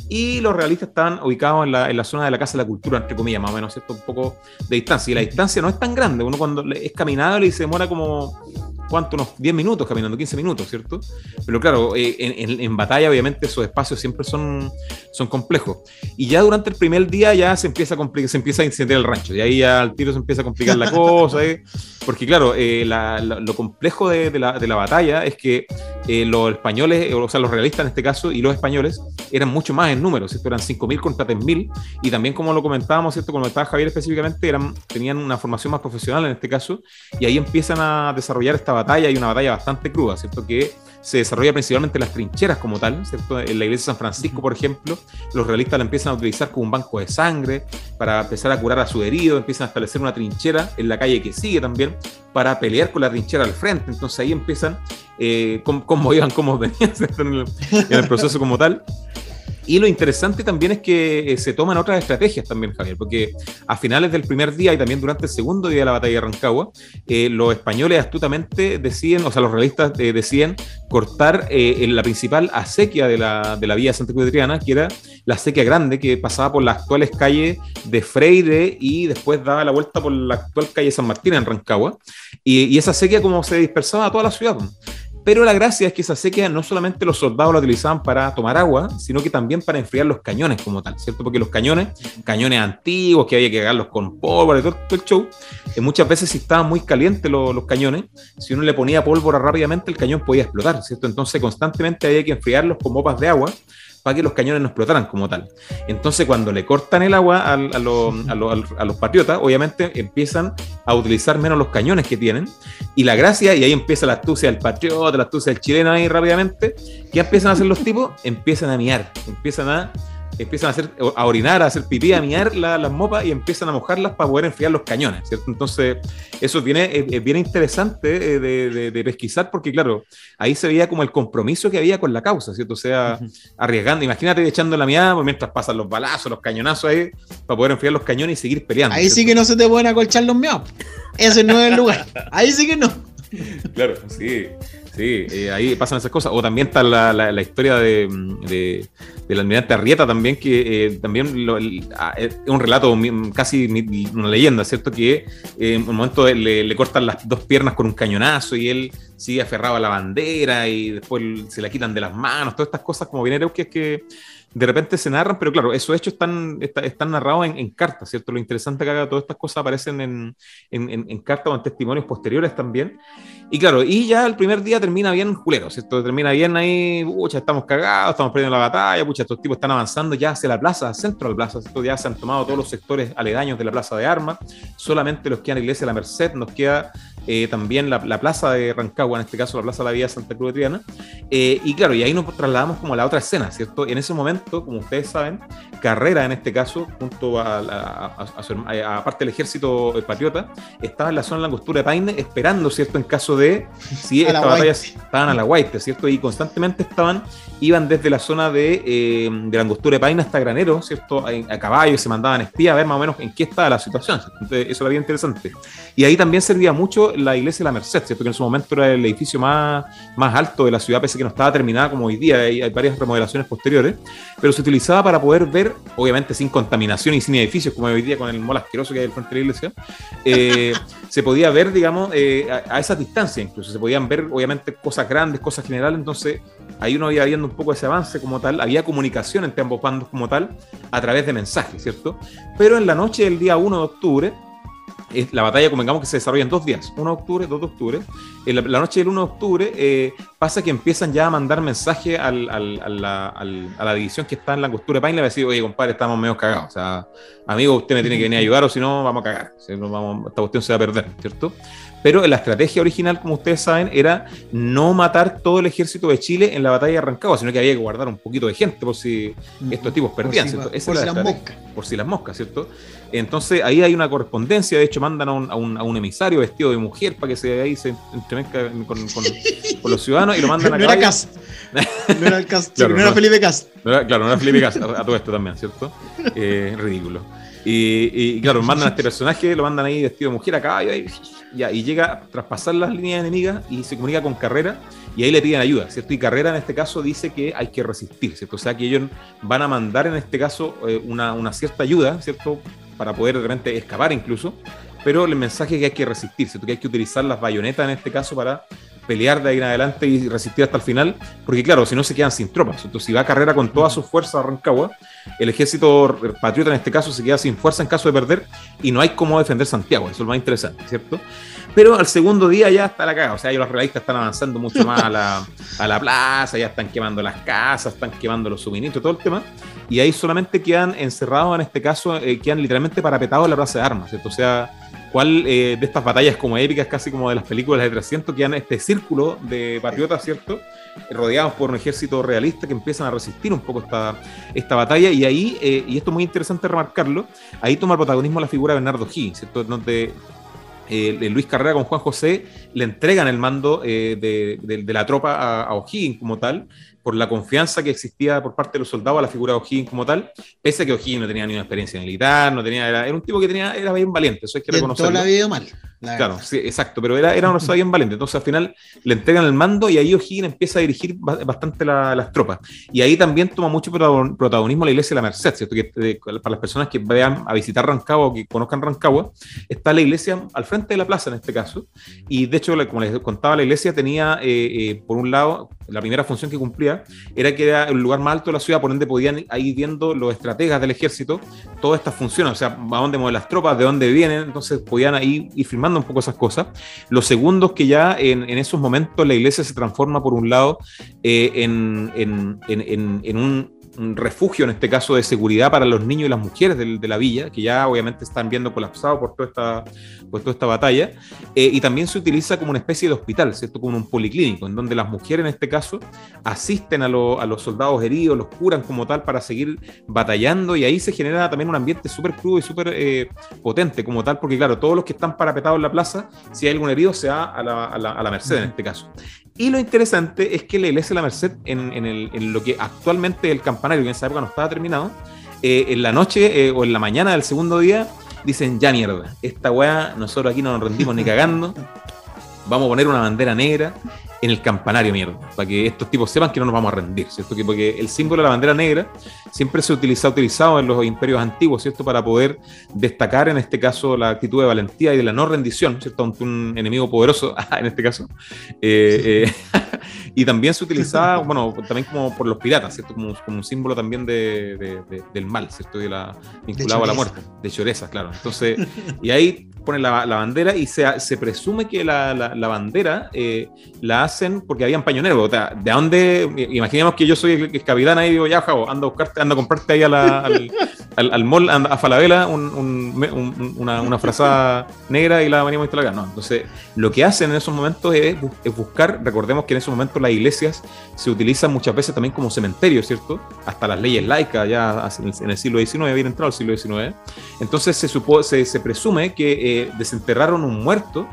Y los realistas estaban ubicados en la, en la zona de la Casa de la Cultura, entre comillas, más o menos, ¿cierto? Un poco de distancia. Y la distancia no es tan grande. Uno cuando es caminable y se demora como ¿cuánto? Unos 10 minutos caminando, 15 minutos, ¿cierto? Pero claro, eh, en, batalla obviamente esos espacios siempre son, son complejos. Y ya durante el primer día ya se empieza a se empieza a incendiar el rancho, y ahí ya al tiro se empieza a complicar la cosa, ¿eh? porque claro, eh, lo complejo de, la, de, la, batalla es que los españoles, o sea, los realistas en este caso, y los españoles eran mucho más en números, ¿cierto? Eran 5.000 contra 3.000, y también como lo comentábamos, ¿cierto? Como estaba Javier específicamente, eran, tenían una formación más profesional en este caso, y ahí empiezan a desarrollar esta batalla, y una batalla bastante cruda, ¿cierto? Que se desarrolla principalmente en las trincheras como tal, ¿cierto? En la iglesia de San Francisco, por ejemplo, los realistas la empiezan a utilizar como un banco de sangre para empezar a curar a su herido, empiezan a establecer una trinchera en la calle que sigue también para pelear con la trinchera al frente, entonces ahí empiezan, eh, cómo, iban, cómo venían en el proceso como tal. Y lo interesante también es que eh, se toman otras estrategias también, Javier, porque a finales del primer día y también durante el segundo día de la batalla de Rancagua, eh, los españoles astutamente deciden, o sea, los realistas eh, deciden cortar la principal acequia de la, de la vía Santa Cruz de Triana, que era la acequia grande que pasaba por las actuales calles de Freire y después daba la vuelta por la actual calle San Martín en Rancagua. Y, y esa acequia como se dispersaba a toda la ciudad. Pero la gracia es que esa sequía no solamente los soldados la utilizaban para tomar agua, sino que también para enfriar los cañones como tal, ¿cierto? Porque los cañones, cañones antiguos que había que cargarlos con pólvora y todo, el show, eh, muchas veces si estaban muy calientes los, cañones, si uno le ponía pólvora rápidamente el cañón podía explotar, ¿cierto? Entonces constantemente había que enfriarlos con mopas de agua para que los cañones no explotaran como tal. Entonces, cuando le cortan el agua a, los patriotas, obviamente empiezan a utilizar menos los cañones que tienen. Y la gracia, y ahí empieza la astucia del patriota, la astucia del chileno ahí rápidamente, ¿qué empiezan a hacer los tipos? Empiezan a miar, empiezan a empiezan a, hacer, a orinar, a hacer pipí, a miar las mopas y empiezan a mojarlas para poder enfriar los cañones, ¿cierto? Entonces, eso viene, es, bien interesante eh, de, pesquisar porque, claro, ahí se veía como el compromiso que había con la causa, ¿cierto? O sea, arriesgando, imagínate echando la miada mientras pasan los balazos, los cañonazos ahí, para poder enfriar los cañones y seguir peleando. Ahí sí que no se te pueden acolchar los miados. Ese no es el lugar. Ahí sí que no. Claro, sí. Sí, eh, ahí pasan esas cosas. O también está la, la, historia de, de, del almirante Arrieta también, que eh, también ah, es un relato casi una leyenda, ¿cierto? Que eh, en un momento le, cortan las dos piernas con un cañonazo y él sigue aferrado a la bandera y después se la quitan de las manos, todas estas cosas como bien que de repente se narran, pero claro, esos hechos están, están, narrados en, cartas, ¿cierto? Lo interesante que haga todas estas cosas aparecen en, en, cartas o en testimonios posteriores también. Y claro, y ya el primer día termina bien Julero, ¿cierto? Termina bien ahí, pucha, estamos cagados, estamos perdiendo la batalla, pucha, estos tipos están avanzando ya hacia la plaza, centro de la plaza, ¿cierto? Ya se han tomado todos los sectores aledaños de la plaza de armas, solamente los que han iglesia de la Merced, nos queda eh, también la, plaza de Rancagua, en este caso la plaza de la Vía Santa Cruz de Triana. Eh, y claro, y ahí nos trasladamos como a la otra escena, ¿cierto? En ese momento, como ustedes saben, Carrera en este caso, junto a, a, parte del ejército patriota, estaba en la zona de la angostura de Paine esperando, ¿cierto? En caso de si esta batalla estaban a la Guaite, ¿cierto? Y constantemente estaban, iban desde la zona de, eh, de la angostura de Paine hasta Granero, ¿cierto? A, caballo, se mandaban espías a ver más o menos en qué estaba la situación. Entonces, eso era bien interesante. Y ahí también servía mucho la iglesia de la Merced, ¿cierto? Que en su momento era el edificio más, más alto de la ciudad, pese que no estaba terminada como hoy día, hay, hay varias remodelaciones posteriores, pero se utilizaba para poder ver, obviamente sin contaminación y sin edificios, como hoy día con el mol asqueroso que hay al frente de la iglesia, eh, se podía ver, digamos, eh, a, esa distancia incluso, se podían ver, obviamente, cosas grandes, cosas generales, entonces ahí uno iba viendo un poco ese avance como tal, había comunicación entre ambos bandos como tal, a través de mensajes, ¿cierto? Pero en la noche del día 1 de octubre, la batalla, convengamos que se desarrolla en dos días, 1 de octubre, 2 de octubre. En la, noche del 1 de octubre eh, pasa que empiezan ya a mandar mensaje a, la, división que está en la costura de Paine, le va a decir, oye, compadre, estamos medio cagados. O sea, amigo, usted me tiene que venir a ayudar o si no, vamos a cagar. vamos, esta cuestión se va a perder, ¿cierto? Pero la estrategia original, como ustedes saben, era no matar todo el ejército de Chile en la batalla de Rancagua, sino que había que guardar un poquito de gente por si estos tipos perdían, ¿cierto? por si las moscas. Por si las moscas, ¿cierto? Entonces ahí hay una correspondencia, de hecho mandan a un, emisario vestido de mujer para que se ahí se entremezca con, los ciudadanos y lo mandan a No era Cast. No era, el Cast, no, era Felipe Cast. claro, no era Felipe Cast, a, todo esto también, ¿cierto? Eh, ridículo. Y, claro, mandan a este personaje, lo mandan ahí vestido de mujer a caballo y, llega a traspasar las líneas enemigas y se comunica con Carrera y ahí le piden ayuda, ¿cierto? Y Carrera en este caso dice que hay que resistir, ¿cierto? O sea que ellos van a mandar en este caso eh, una, una cierta ayuda, ¿cierto? Para poder realmente escapar incluso, pero el mensaje es que hay que resistirse, que hay que utilizar las bayonetas en este caso para pelear de ahí en adelante y resistir hasta el final, porque claro, si no se quedan sin tropas. Entonces, si va a carrera con toda su fuerza a Rancagua, el ejército patriota en este caso se queda sin fuerza en caso de perder y no hay cómo defender Santiago, eso es lo más interesante, ¿cierto? Pero al segundo día ya está la caga, o sea, ya los realistas están avanzando mucho más a la, a la plaza, ya están quemando las casas, están quemando los suministros, todo el tema, y ahí solamente quedan encerrados, en este caso, eh, quedan literalmente parapetados en la plaza de armas, ¿cierto? O sea, ¿Cuál eh, de estas batallas como épicas, casi como de las películas de 300, que han este círculo de patriotas, ¿cierto? Rodeados por un ejército realista que empiezan a resistir un poco esta, esta batalla. Y ahí, eh, y esto es muy interesante remarcarlo, ahí toma el protagonismo la figura de Bernardo Higgins, ¿cierto? Donde eh, Luis Carrera con Juan José le entregan el mando de, la tropa a, a O'Higgins como tal, por la confianza que existía por parte de los soldados a la figura de O'Higgins como tal, pese a que O'Higgins no tenía ni una experiencia militar, no tenía, era, un tipo que tenía, era bien valiente, eso hay que reconocerlo. la vida mal. Claro, sí, exacto, pero era, era una persona bien valiente. Entonces al final le entregan el mando y ahí O'Higgins empieza a dirigir bastante las tropas. Y ahí también toma mucho protagonismo la iglesia de la Merced, ¿cierto? Que, para las personas que vayan a visitar Rancagua o que conozcan Rancagua, está la iglesia al frente de la plaza en este caso. Y de hecho, como les contaba, la iglesia tenía, eh, eh, por un lado, la primera función que cumplía era que era el lugar más alto de la ciudad, por ende podían ir viendo los estrategas del ejército todas estas funciones, o sea, a dónde mueven las tropas, de dónde vienen, entonces podían ahí ir firmando un poco esas cosas. Los segundos que ya en, esos momentos la iglesia se transforma por un lado eh, en, en un un refugio, en este caso, de seguridad para los niños y las mujeres de, la villa, que ya obviamente están viendo colapsado por toda esta, por toda esta batalla. Eh, y también se utiliza como una especie de hospital, ¿cierto? Como un policlínico, en donde las mujeres, en este caso, asisten a, a los soldados heridos, los curan como tal para seguir batallando. Y ahí se genera también un ambiente súper crudo y súper eh, potente como tal, porque claro, todos los que están parapetados en la plaza, si hay algún herido, se va a la, a la, a la merced en este caso. Y lo interesante es que la iglesia de la Merced, en, en, lo que actualmente el campanario, que en esa época no estaba terminado, eh, en la noche eh, o en la mañana del segundo día, dicen, ya mierda, esta weá, nosotros aquí no nos rendimos ni cagando, vamos a poner una bandera negra en el campanario, mierda, para que estos tipos sepan que no nos vamos a rendir, ¿cierto? Porque el símbolo de la bandera negra siempre se utiliza, utilizado en los imperios antiguos, ¿cierto? Para poder destacar, en este caso, la actitud de valentía y de la no rendición, ¿cierto? Ante un enemigo poderoso, en este caso. Eh, eh, y también se utilizaba, bueno, también como por los piratas, ¿cierto? Como, como un símbolo también de, del mal, ¿cierto? De la, vinculado a la muerte, de choreza, claro. Entonces, y ahí ponen la, la bandera y se, se, presume que la, la bandera eh, la hacen porque habían pañoneros. O sea, ¿de dónde? Imaginemos que yo soy el, capitán ahí y digo, ya, Javo, ando a, buscarte, ando a comprarte ahí a la, al, al, mall, a Falabella, un, una, una, frazada negra y la venimos a instalar acá. No, entonces, lo que hacen en esos momentos es, es, buscar, recordemos que en esos momentos las iglesias se utilizan muchas veces también como cementerio, ¿cierto? Hasta las leyes laicas, ya en el siglo XIX, habían entrado el siglo XIX. Entonces, se, supo, se, se presume que eh, desenterraron un muerto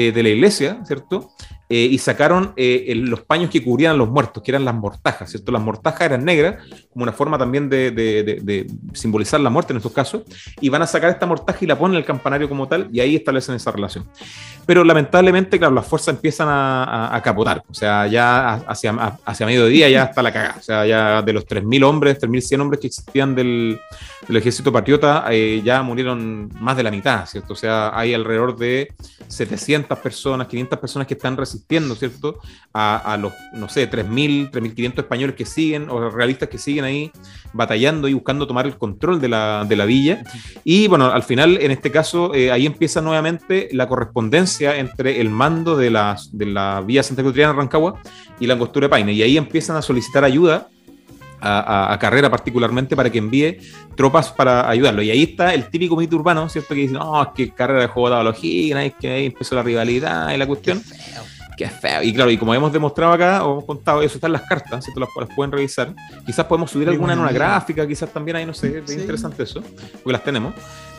eh, de la iglesia, ¿cierto? Eh, y sacaron eh, los paños que cubrían los muertos, que eran las mortajas, ¿cierto? Las mortajas eran negras, como una forma también de, simbolizar la muerte en estos casos, y van a sacar esta mortaja y la ponen en el campanario como tal, y ahí establecen esa relación. Pero lamentablemente, claro, las fuerzas empiezan a, capotar, o sea, ya hacia, hacia mediodía ya está la cagada, o sea, ya de los 3.000 hombres, 3.100 hombres que existían del, ejército patriota, eh, ya murieron más de la mitad, ¿cierto? O sea, hay alrededor de 700 personas, 500 personas que están resistiendo ¿cierto? A, los, no sé, 3.000, 3.500 españoles que siguen, o realistas que siguen ahí batallando y buscando tomar el control de la, de la villa. Y bueno, al final, en este caso, eh, ahí empieza nuevamente la correspondencia entre el mando de la, de la vía Santa Cruz Rancagua y la angostura de Paine. Y ahí empiezan a solicitar ayuda a, Carrera particularmente para que envíe tropas para ayudarlo. Y ahí está el típico mito urbano, ¿cierto? Que dice, no, es que Carrera dejó la es que ahí empezó la rivalidad y la cuestión. Qué feo. Y claro, y como hemos demostrado acá, o hemos contado, eso está en las cartas, ¿cierto? Las, las pueden revisar. Quizás podemos subir alguna en una gráfica, quizás también ahí, no sé, es interesante eso, porque las tenemos.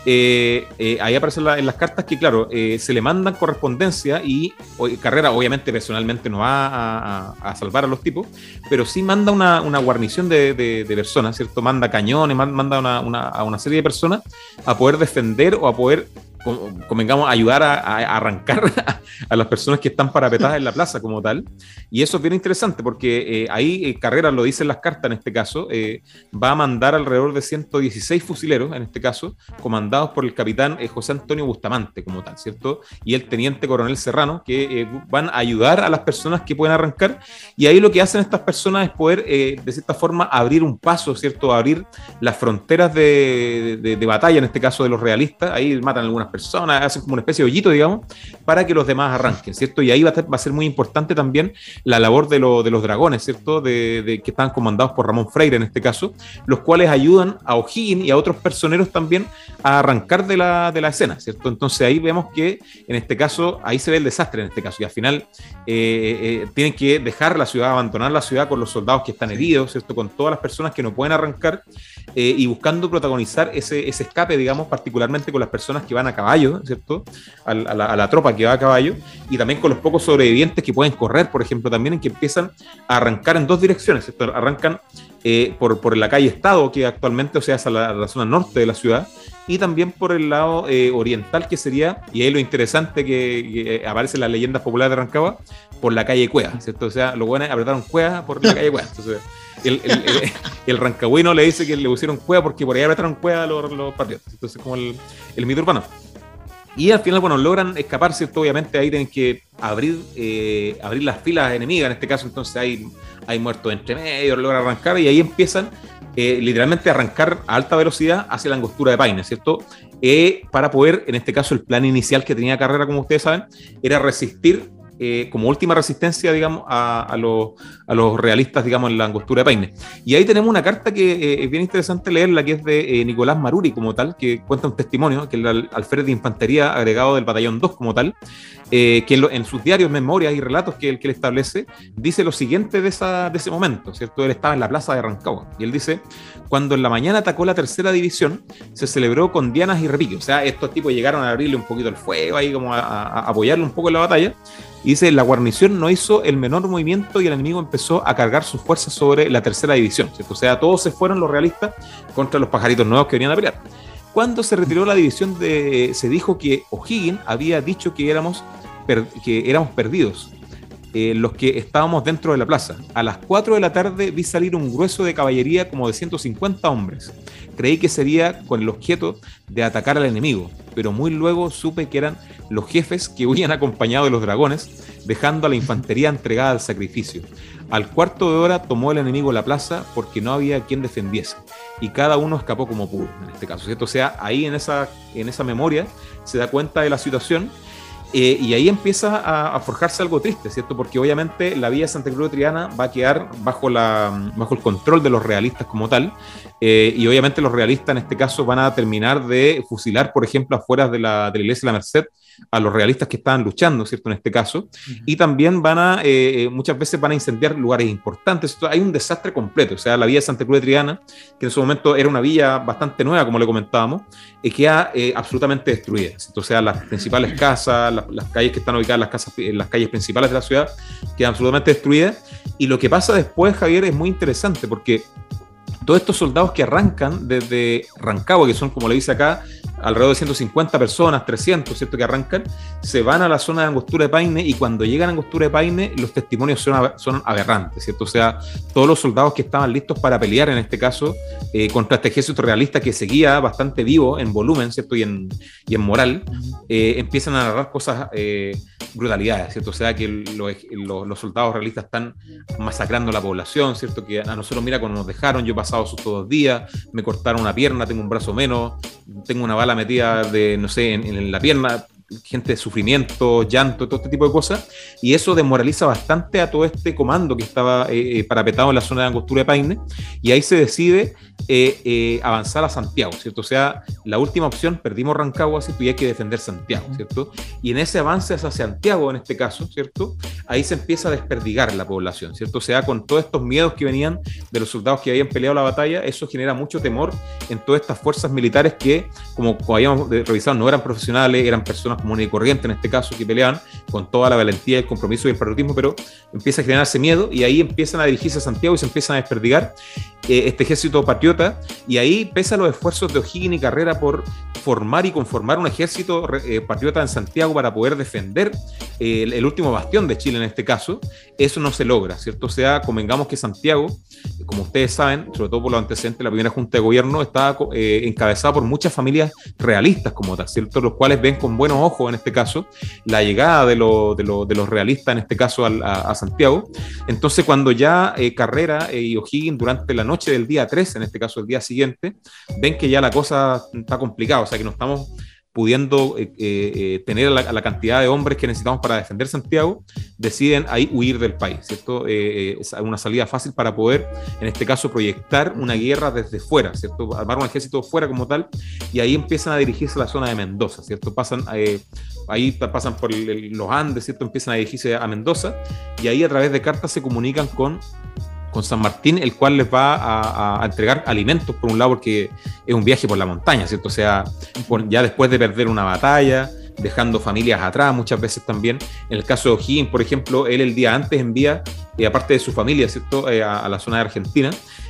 Eh, eh, ahí aparecen en las cartas que, claro, eh, se le mandan correspondencia y Carrera, obviamente, personalmente no va a, salvar a los tipos, pero sí manda una, guarnición de, personas, ¿cierto? Manda cañones, manda una, a una serie de personas a poder defender o a poder convengamos, ayudar a, arrancar a, las personas que están parapetadas en la plaza como tal. Y eso es bien interesante porque eh, ahí eh, Carrera lo dicen las cartas en este caso, eh, va a mandar alrededor de 116 fusileros, en este caso, comandados por el capitán José Antonio Bustamante como tal, ¿cierto? Y el teniente coronel Serrano, que van a ayudar a las personas que pueden arrancar. Y ahí lo que hacen estas personas es poder, de cierta forma, abrir un paso, ¿cierto? Abrir las fronteras de, de, de batalla, en este caso de los realistas. Ahí matan algunas personas, hacen como una especie de hoyito, digamos, para que los demás arranquen, ¿cierto? Y ahí va a, ser muy importante también la labor de, de los dragones, ¿cierto? De, que están comandados por Ramón Freire en este caso, los cuales ayudan a O'Higgins y a otros personeros también a arrancar de la, de la escena, ¿cierto? Entonces ahí vemos que en este caso, ahí se ve el desastre en este caso, y al final eh, eh, tienen que dejar la ciudad, abandonar la ciudad con los soldados que están heridos, ¿cierto? Con todas las personas que no pueden arrancar eh, y buscando protagonizar ese, ese escape, digamos, particularmente con las personas que van a caballo, ¿cierto? A, la, tropa que va a caballo, y también con los pocos sobrevivientes que pueden correr, por ejemplo, también en que empiezan a arrancar en dos direcciones, ¿cierto? Arrancan eh, por, por, la calle Estado, que actualmente, o sea, es a la, zona norte de la ciudad, y también por el lado eh, oriental, que sería, y ahí lo interesante que, aparece en las leyendas populares de Rancagua, por la calle Cueva, ¿cierto? O sea, lo bueno es apretaron Cueva por la calle Cueva. Entonces, el, el, el, le dice que le pusieron Cueva porque por ahí apretaron Cueva los, los patriotas. Entonces, como el mito urbano. Y al final, bueno, logran escapar, ¿cierto? Obviamente ahí tienen que abrir, eh, abrir las filas enemigas, en este caso, entonces hay, hay muertos entre medio, logran arrancar y ahí empiezan eh, literalmente a arrancar a alta velocidad hacia la angostura de Paine, ¿cierto? Eh, para poder, en este caso, el plan inicial que tenía Carrera, como ustedes saben, era resistir eh, como última resistencia, digamos, a, los, a, los, realistas, digamos, en la angostura de Paine. Y ahí tenemos una carta que eh, es bien interesante leerla, que es de eh, Nicolás Maruri, como tal, que cuenta un testimonio, que es el alférez de infantería agregado del batallón 2, como tal, que en, sus diarios, memorias y relatos que él, que él establece, dice lo siguiente de, ese momento, ¿cierto? Él estaba en la plaza de Rancagua, y él dice, cuando en la mañana atacó la tercera división, se celebró con dianas y repiques, o sea, estos tipos llegaron a abrirle un poquito el fuego, ahí como a, a apoyarle un poco en la batalla, y dice, la guarnición no hizo el menor movimiento y el enemigo empezó a cargar sus fuerzas sobre la tercera división. O sea, todos se fueron los realistas contra los pajaritos nuevos que venían a pelear. Cuando se retiró la división, de, se dijo que O'Higgins había dicho que éramos, que éramos perdidos, eh, los que estábamos dentro de la plaza. A las 4 de la tarde vi salir un grueso de caballería como de 150 hombres. Creí que sería con el objeto de atacar al enemigo, pero muy luego supe que eran los jefes que huían acompañados de los dragones, dejando a la infantería entregada al sacrificio. Al cuarto de hora tomó el enemigo la plaza porque no había quien defendiese, y cada uno escapó como pudo, en este caso. ¿cierto? O sea, ahí en esa, en esa memoria se da cuenta de la situación eh, y ahí empieza a, forjarse algo triste, ¿cierto? Porque obviamente la vía Santa Cruz de Triana va a quedar bajo, la, bajo el control de los realistas como tal, eh, y obviamente los realistas en este caso van a terminar de fusilar, por ejemplo, afuera de la, de la iglesia de la Merced, a los realistas que estaban luchando, ¿cierto? En este caso. Y también van a, eh, eh, muchas veces van a incendiar lugares importantes. hay un desastre completo. O sea, la villa de Santa Cruz de Triana, que en su momento era una villa bastante nueva, como le comentábamos, eh, queda absolutamente destruida. O sea, las principales casas, las, calles que están ubicadas, las, casas, las calles principales de la ciudad, quedan absolutamente destruidas. Y lo que pasa después, Javier, es muy interesante porque todos estos soldados que arrancan desde Rancagua, que son, como le dice acá, alrededor de 150 personas, 300, ¿cierto? Que arrancan, se van a la zona de Angostura de Paine y cuando llegan a Angostura de Paine los testimonios son, son aberrantes, ¿cierto? O sea, todos los soldados que estaban listos para pelear en este caso eh, contra este ejército realista que seguía bastante vivo en volumen, ¿cierto? Y en, y en moral, eh, empiezan a narrar cosas, eh, brutalidades, ¿cierto? O sea, que los soldados realistas están masacrando a la población, ¿cierto? Que a nosotros, mira, cuando nos dejaron, yo he pasado sus dos días, me cortaron una pierna, tengo un brazo menos, tengo una bala la metida de, no sé, en, la pierna, gente de sufrimiento, llanto, todo este tipo de cosas, y eso desmoraliza bastante a todo este comando que estaba eh, eh, parapetado en la zona de Angostura de Paine, y ahí se decide eh, avanzar a Santiago, ¿cierto? O sea, la última opción, perdimos Rancagua, ¿cierto? Y hay que defender Santiago, ¿cierto? Y en ese avance hacia Santiago, en este caso, ¿cierto? Ahí se empieza a desperdigar la población, ¿cierto? O sea, con todos estos miedos que venían de los soldados que habían peleado la batalla, eso genera mucho temor en todas estas fuerzas militares que, como habíamos revisado, no eran profesionales, eran personas común y corriente en este caso, que peleaban con toda la valentía, el compromiso y el patriotismo, pero empieza a generarse miedo y ahí empiezan a dirigirse a Santiago y se empiezan a desperdigar eh, este ejército patriota y ahí, pese a los esfuerzos de O'Higgins y Carrera por formar y conformar un ejército eh, patriota en Santiago para poder defender eh, el, último bastión de Chile en este caso, eso no se logra, ¿cierto? O sea, convengamos que Santiago, como ustedes saben, sobre todo por los antecedentes, la primera Junta de Gobierno estaba eh, encabezada por muchas familias realistas como tal, ¿cierto? Los cuales ven con buenos ojos, en este caso, la llegada de, de, los realistas, en este caso, a, Santiago. Entonces, cuando ya Carrera y O'Higgins, durante la noche del día 3, en este caso el día siguiente, ven que ya la cosa está complicada, o sea, que no estamos pudiendo eh, eh, eh, tener la, cantidad de hombres que necesitamos para defender Santiago, deciden ahí huir del país, ¿cierto? es una salida fácil para poder, en este caso, proyectar una guerra desde fuera, ¿cierto? Armar un ejército fuera como tal, y ahí empiezan a dirigirse a la zona de Mendoza, ¿cierto? Pasan, ahí pasan por los Andes, ¿cierto? Empiezan a dirigirse a Mendoza, y ahí a través de cartas se comunican con con San Martín, el cual les va a, entregar alimentos, por un lado, porque es un viaje por la montaña, ¿cierto? O sea, ya después de perder una batalla, dejando familias atrás muchas veces también. En el caso de O'Higgins, por ejemplo, él el día antes envía, eh, aparte de su familia, ¿cierto?, eh, a, la zona de Argentina.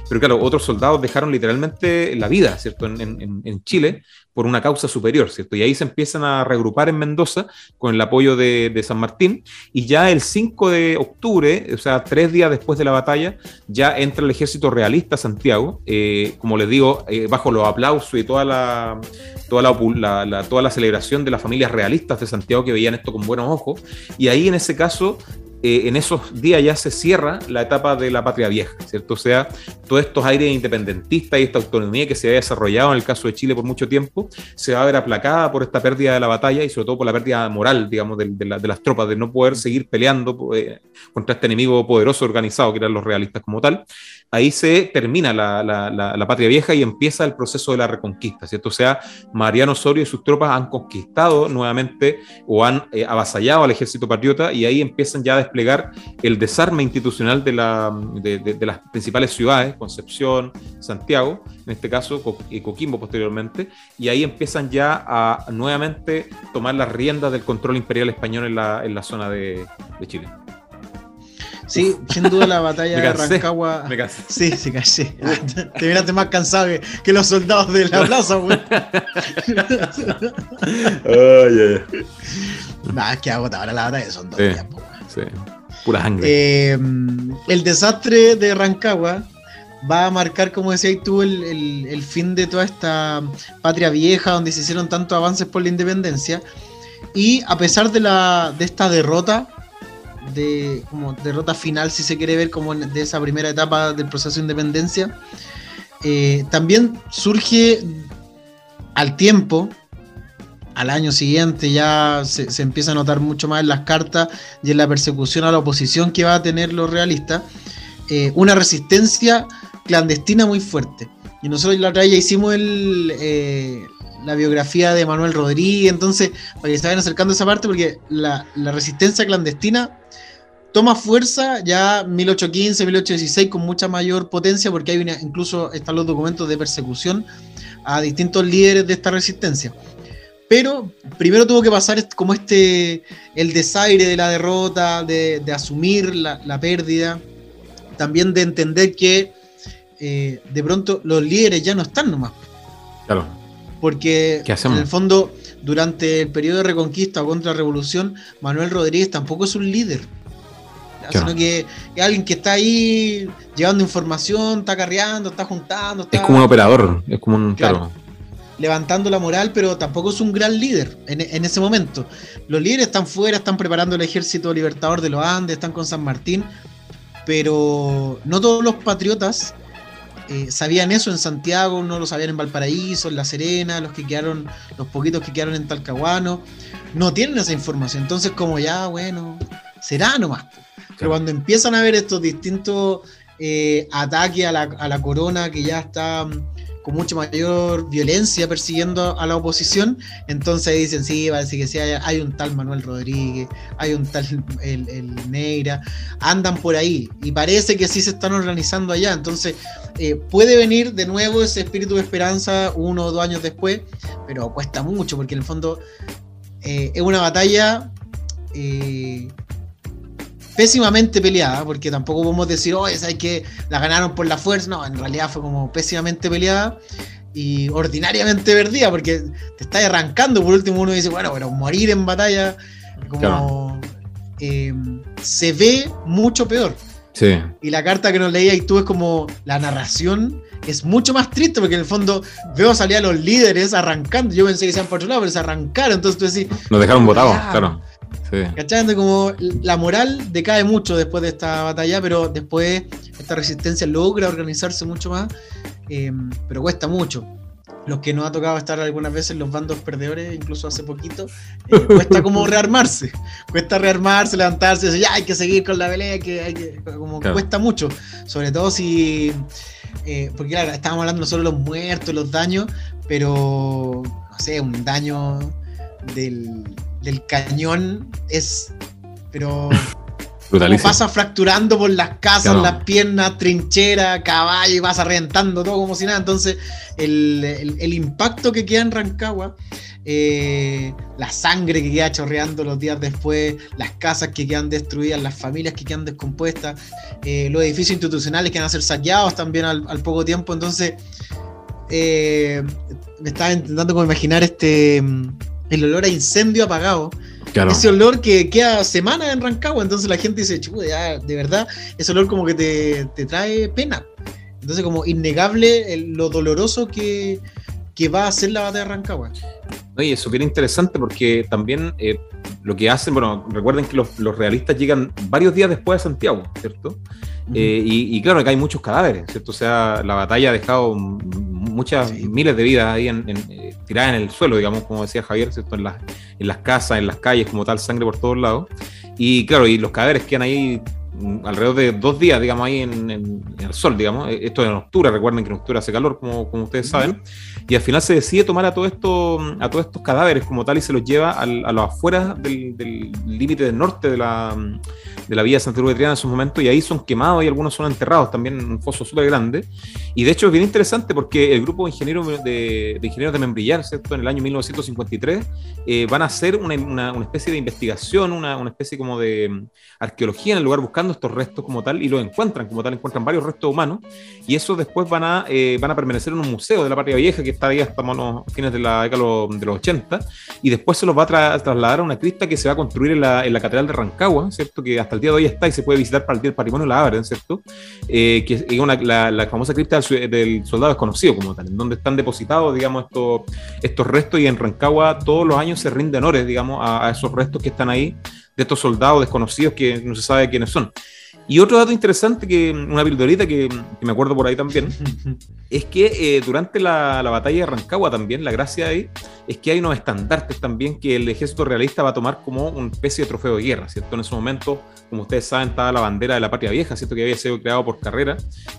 Pero claro, otros soldados dejaron literalmente la vida, ¿cierto?, en Chile, por una causa superior, ¿cierto? Y ahí se empiezan a regrupar en Mendoza con el apoyo de, San Martín y ya el 5 de octubre, o sea, tres días después de la batalla, ya entra el ejército realista Santiago, eh, como les digo, eh, bajo los aplausos y toda la, toda la, toda la celebración de las familias realistas de Santiago que veían esto con buenos ojos, y ahí en ese caso eh, en esos días ya se cierra la etapa de la patria vieja, ¿cierto? O sea, todos estos aires independentistas y esta autonomía que se había desarrollado en el caso de Chile por mucho tiempo, se va a ver aplacada por esta pérdida de la batalla y sobre todo por la pérdida moral, digamos, de, las tropas, de no poder seguir peleando eh, contra este enemigo poderoso organizado que eran los realistas como tal ahí se termina la, patria vieja y empieza el proceso de la reconquista, ¿cierto? O sea, Mariano Osorio y sus tropas han conquistado nuevamente o han eh, avasallado al ejército patriota y ahí empiezan ya a desplegar el desarme institucional de, de, las principales ciudades, Concepción, Santiago, en este caso, y Coquimbo posteriormente, y ahí empiezan ya a nuevamente tomar las riendas del control imperial español en la, en la zona de Chile. Sí, sin duda la batalla de Rancagua. Me cansé. Sí, sí, cansé. Te miraste más cansado que, los soldados de la plaza, güey. Oye. Nah, es que agotadora la batalla son dos días, Sí, pura sangre. Eh, el desastre de Rancagua va a marcar, como decías tú, el, el, fin de toda esta patria vieja donde se hicieron tantos avances por la independencia. Y a pesar de, la, de esta derrota, de como derrota final, si se quiere ver, como de esa primera etapa del proceso de independencia, eh, también surge al tiempo, al año siguiente ya se, empieza a notar mucho más en las cartas y en la persecución a la oposición que va a tener los realistas, eh, una resistencia clandestina muy fuerte. Y nosotros la otra vez ya hicimos el, eh, la biografía de Manuel Rodríguez, entonces, para que se vayan acercando a esa parte, porque la, resistencia clandestina toma fuerza ya 1815, 1816 con mucha mayor potencia porque hay una, incluso están los documentos de persecución a distintos líderes de esta resistencia. Pero primero tuvo que pasar como este, el desaire de la derrota, de, asumir la, pérdida, también de entender que eh, de pronto los líderes ya no están nomás. Claro. Porque en el fondo, durante el periodo de reconquista o contra revolución, Manuel Rodríguez tampoco es un líder sino que es alguien que está ahí llevando información, está carreando, está juntando. es como un operador, es como un. Claro, Levantando la moral, pero tampoco es un gran líder en, ese momento. Los líderes están fuera, están preparando el ejército libertador de los Andes, están con San Martín, pero no todos los patriotas eh, sabían eso en Santiago, no lo sabían en Valparaíso, en La Serena, los que quedaron, los poquitos que quedaron en Talcahuano, no tienen esa información. Entonces, como ya, bueno, será nomás. Pero cuando empiezan a ver estos distintos eh, ataques a la, corona que ya está mm, con mucha mayor violencia persiguiendo a la oposición, entonces dicen, sí, parece que sí, hay, un tal Manuel Rodríguez, hay un tal el, Neira, andan por ahí. Y parece que sí se están organizando allá, entonces eh, puede venir de nuevo ese espíritu de esperanza uno o dos años después, pero cuesta mucho porque en el fondo eh, es una batalla pésimamente peleada, porque tampoco podemos decir, oh, es que la ganaron por la fuerza, no, en realidad fue como pésimamente peleada y ordinariamente perdida, porque te está arrancando, por último uno dice, bueno, pero morir en batalla, como eh, se ve mucho peor. Sí. Y la carta que nos leía y tú es como la narración es mucho más triste porque en el fondo veo salir a los líderes arrancando. Yo pensé que sean por otro lado, pero se arrancaron. Entonces tú decís. Nos dejaron botados, claro. Sí. Como la moral decae mucho después de esta batalla, pero después esta resistencia logra organizarse mucho más, em, pero cuesta mucho. Los que nos ha tocado estar algunas veces en los bandos perdedores, incluso hace poquito, eh, cuesta como rearmarse, cuesta rearmarse, levantarse, decir, ya hay que seguir con la pelea, que hay que, como cuesta mucho, sobre todo si, eh, porque claro, estábamos hablando solo de los muertos, los daños, pero, no sé, un daño del, del cañón es, pero pasa fracturando por las casas, las piernas, trinchera, caballo y vas reventando todo como si nada. Entonces, el, impacto que queda en Rancagua, eh, la sangre que queda chorreando los días después, las casas que quedan destruidas, las familias que quedan descompuestas, eh, los edificios institucionales que van a ser saqueados también al, poco tiempo. Entonces, eh, me estaba intentando como imaginar este el olor a incendio apagado. Ese olor que queda semanas en Rancagua, entonces la gente dice, ya, de verdad, ese olor como que te, trae pena. Entonces como innegable lo doloroso que, va a ser la batalla de Rancagua. Oye, es súper interesante porque también eh, lo que hacen, bueno, recuerden que los, realistas llegan varios días después de Santiago, ¿cierto? Eh, y, claro, que hay muchos cadáveres, ¿cierto? O sea, la batalla ha dejado muchas miles de vidas ahí en, eh, tiradas en el suelo, digamos, como decía Javier, ¿cierto? En las, en las casas, en las calles, como tal, sangre por todos lados. Y claro, y los cadáveres quedan ahí alrededor de dos días, digamos, ahí en, el sol, digamos. Eh, esto es en octubre, recuerden que en octubre hace calor, como, como ustedes saben. Y al final se decide tomar a todo esto, a todos estos cadáveres como tal y se los lleva al, a los afueras del límite del norte de la, de la vía Santa Cruz de Triana en su momento, y ahí son quemados y algunos son enterrados también en un foso súper grande. Y de hecho es bien interesante porque el grupo de ingenieros de, de ingenieros de Membrillar, ¿cierto? en el año 1953, eh, van a hacer una, una, una, especie de investigación, una, una especie como de mm, arqueología en el lugar buscando estos restos como tal, y los encuentran como tal, encuentran varios restos humanos, y esos después van a, eh, van a permanecer en un museo de la Patria Vieja que está ahí hasta los fines de la década de los 80, y después se los va a trasladar a una cripta que se va a construir en la, en la Catedral de Rancagua, ¿cierto? Que hasta el día de hoy está y se puede visitar para el Día del Patrimonio la abren, ¿cierto? Eh, que es una, la, famosa cripta del, soldado desconocido, como tal, en donde están depositados, digamos, estos, estos restos y en Rancagua todos los años se rinden honores, digamos, a, esos restos que están ahí de estos soldados desconocidos que no se sabe quiénes son. Y otro dato interesante, que una pildorita que, me acuerdo por ahí también, es que eh, durante la, la, batalla de Rancagua también, la gracia ahí es que hay unos estandartes también que el ejército realista va a tomar como una especie de trofeo de guerra, ¿cierto? En ese momento, como ustedes saben, estaba la bandera de la patria vieja, ¿cierto? Que había sido creado por carrera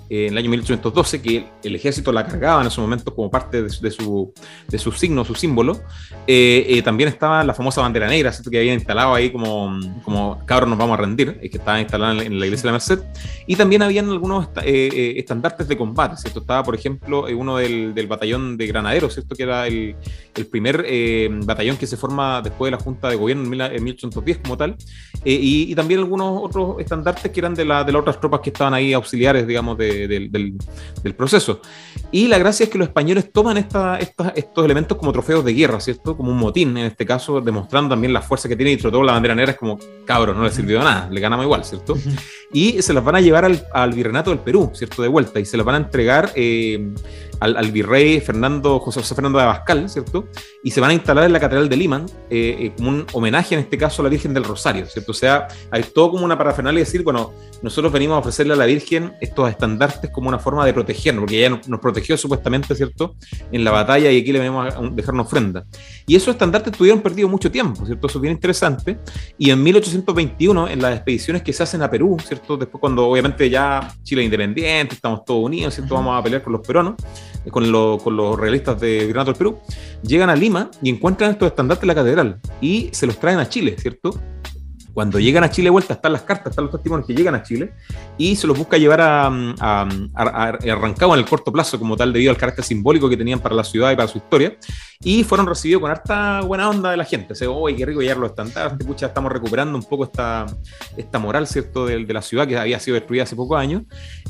eh, en el año 1812, que el, ejército la cargaba en ese momento como parte de, su, de su signo, su símbolo. Eh, también estaba la famosa bandera negra, ¿cierto? Que habían instalado ahí como, como cabros nos vamos a rendir, que estaba instalada en la iglesia de la Merced. Y también habían algunos estandartes de combate, ¿cierto? Estaba, por ejemplo, uno del, del batallón de granaderos, ¿cierto? Que era el, el primer eh, batallón que se forma después de la Junta de Gobierno en, 1810 como tal, eh, y, también algunos otros estandartes que eran de, la, de las otras tropas que estaban ahí auxiliares, digamos, del, del, proceso. Y la gracia es que los españoles toman esta, estos elementos como trofeos de guerra, ¿cierto? Como un motín, en este caso, demostrando también la fuerza que tiene y sobre todo la bandera negra es como, cabros, no le sirvió nada, le ganamos igual, ¿cierto? Y se las van a llevar al, al Virreinato del Perú, ¿cierto? De vuelta, y se las van a entregar... Eh, al, virrey Fernando, José, Fernando de Abascal, ¿cierto? Y se van a instalar en la Catedral de Lima eh, eh, como un homenaje, en este caso, a la Virgen del Rosario, ¿cierto? O sea, hay todo como una parafernalia de decir, bueno, nosotros venimos a ofrecerle a la Virgen estos estandartes como una forma de protegernos, porque ella nos, protegió supuestamente, ¿cierto? En la batalla y aquí le venimos a dejar una ofrenda. Y esos estandartes tuvieron perdido mucho tiempo, ¿cierto? Eso es bien interesante. Y en 1821, en las expediciones que se hacen a Perú, ¿cierto? Después cuando obviamente ya Chile es independiente, estamos todos unidos, ¿cierto? Vamos a pelear con los peruanos con, los realistas de Granado del Perú, llegan a Lima y encuentran estos estandartes en la catedral y se los traen a Chile, ¿cierto? Cuando llegan a Chile de vuelta, están las cartas, están los testimonios que llegan a Chile y se los busca llevar a, a, Rancagua en el corto plazo, como tal, debido al carácter simbólico que tenían para la ciudad y para su historia. Y fueron recibidos con harta buena onda de la gente. Se oye, qué rico llegar los estandartes, pucha, estamos recuperando un poco esta, esta moral, ¿cierto?, de, de la ciudad que había sido destruida hace pocos años.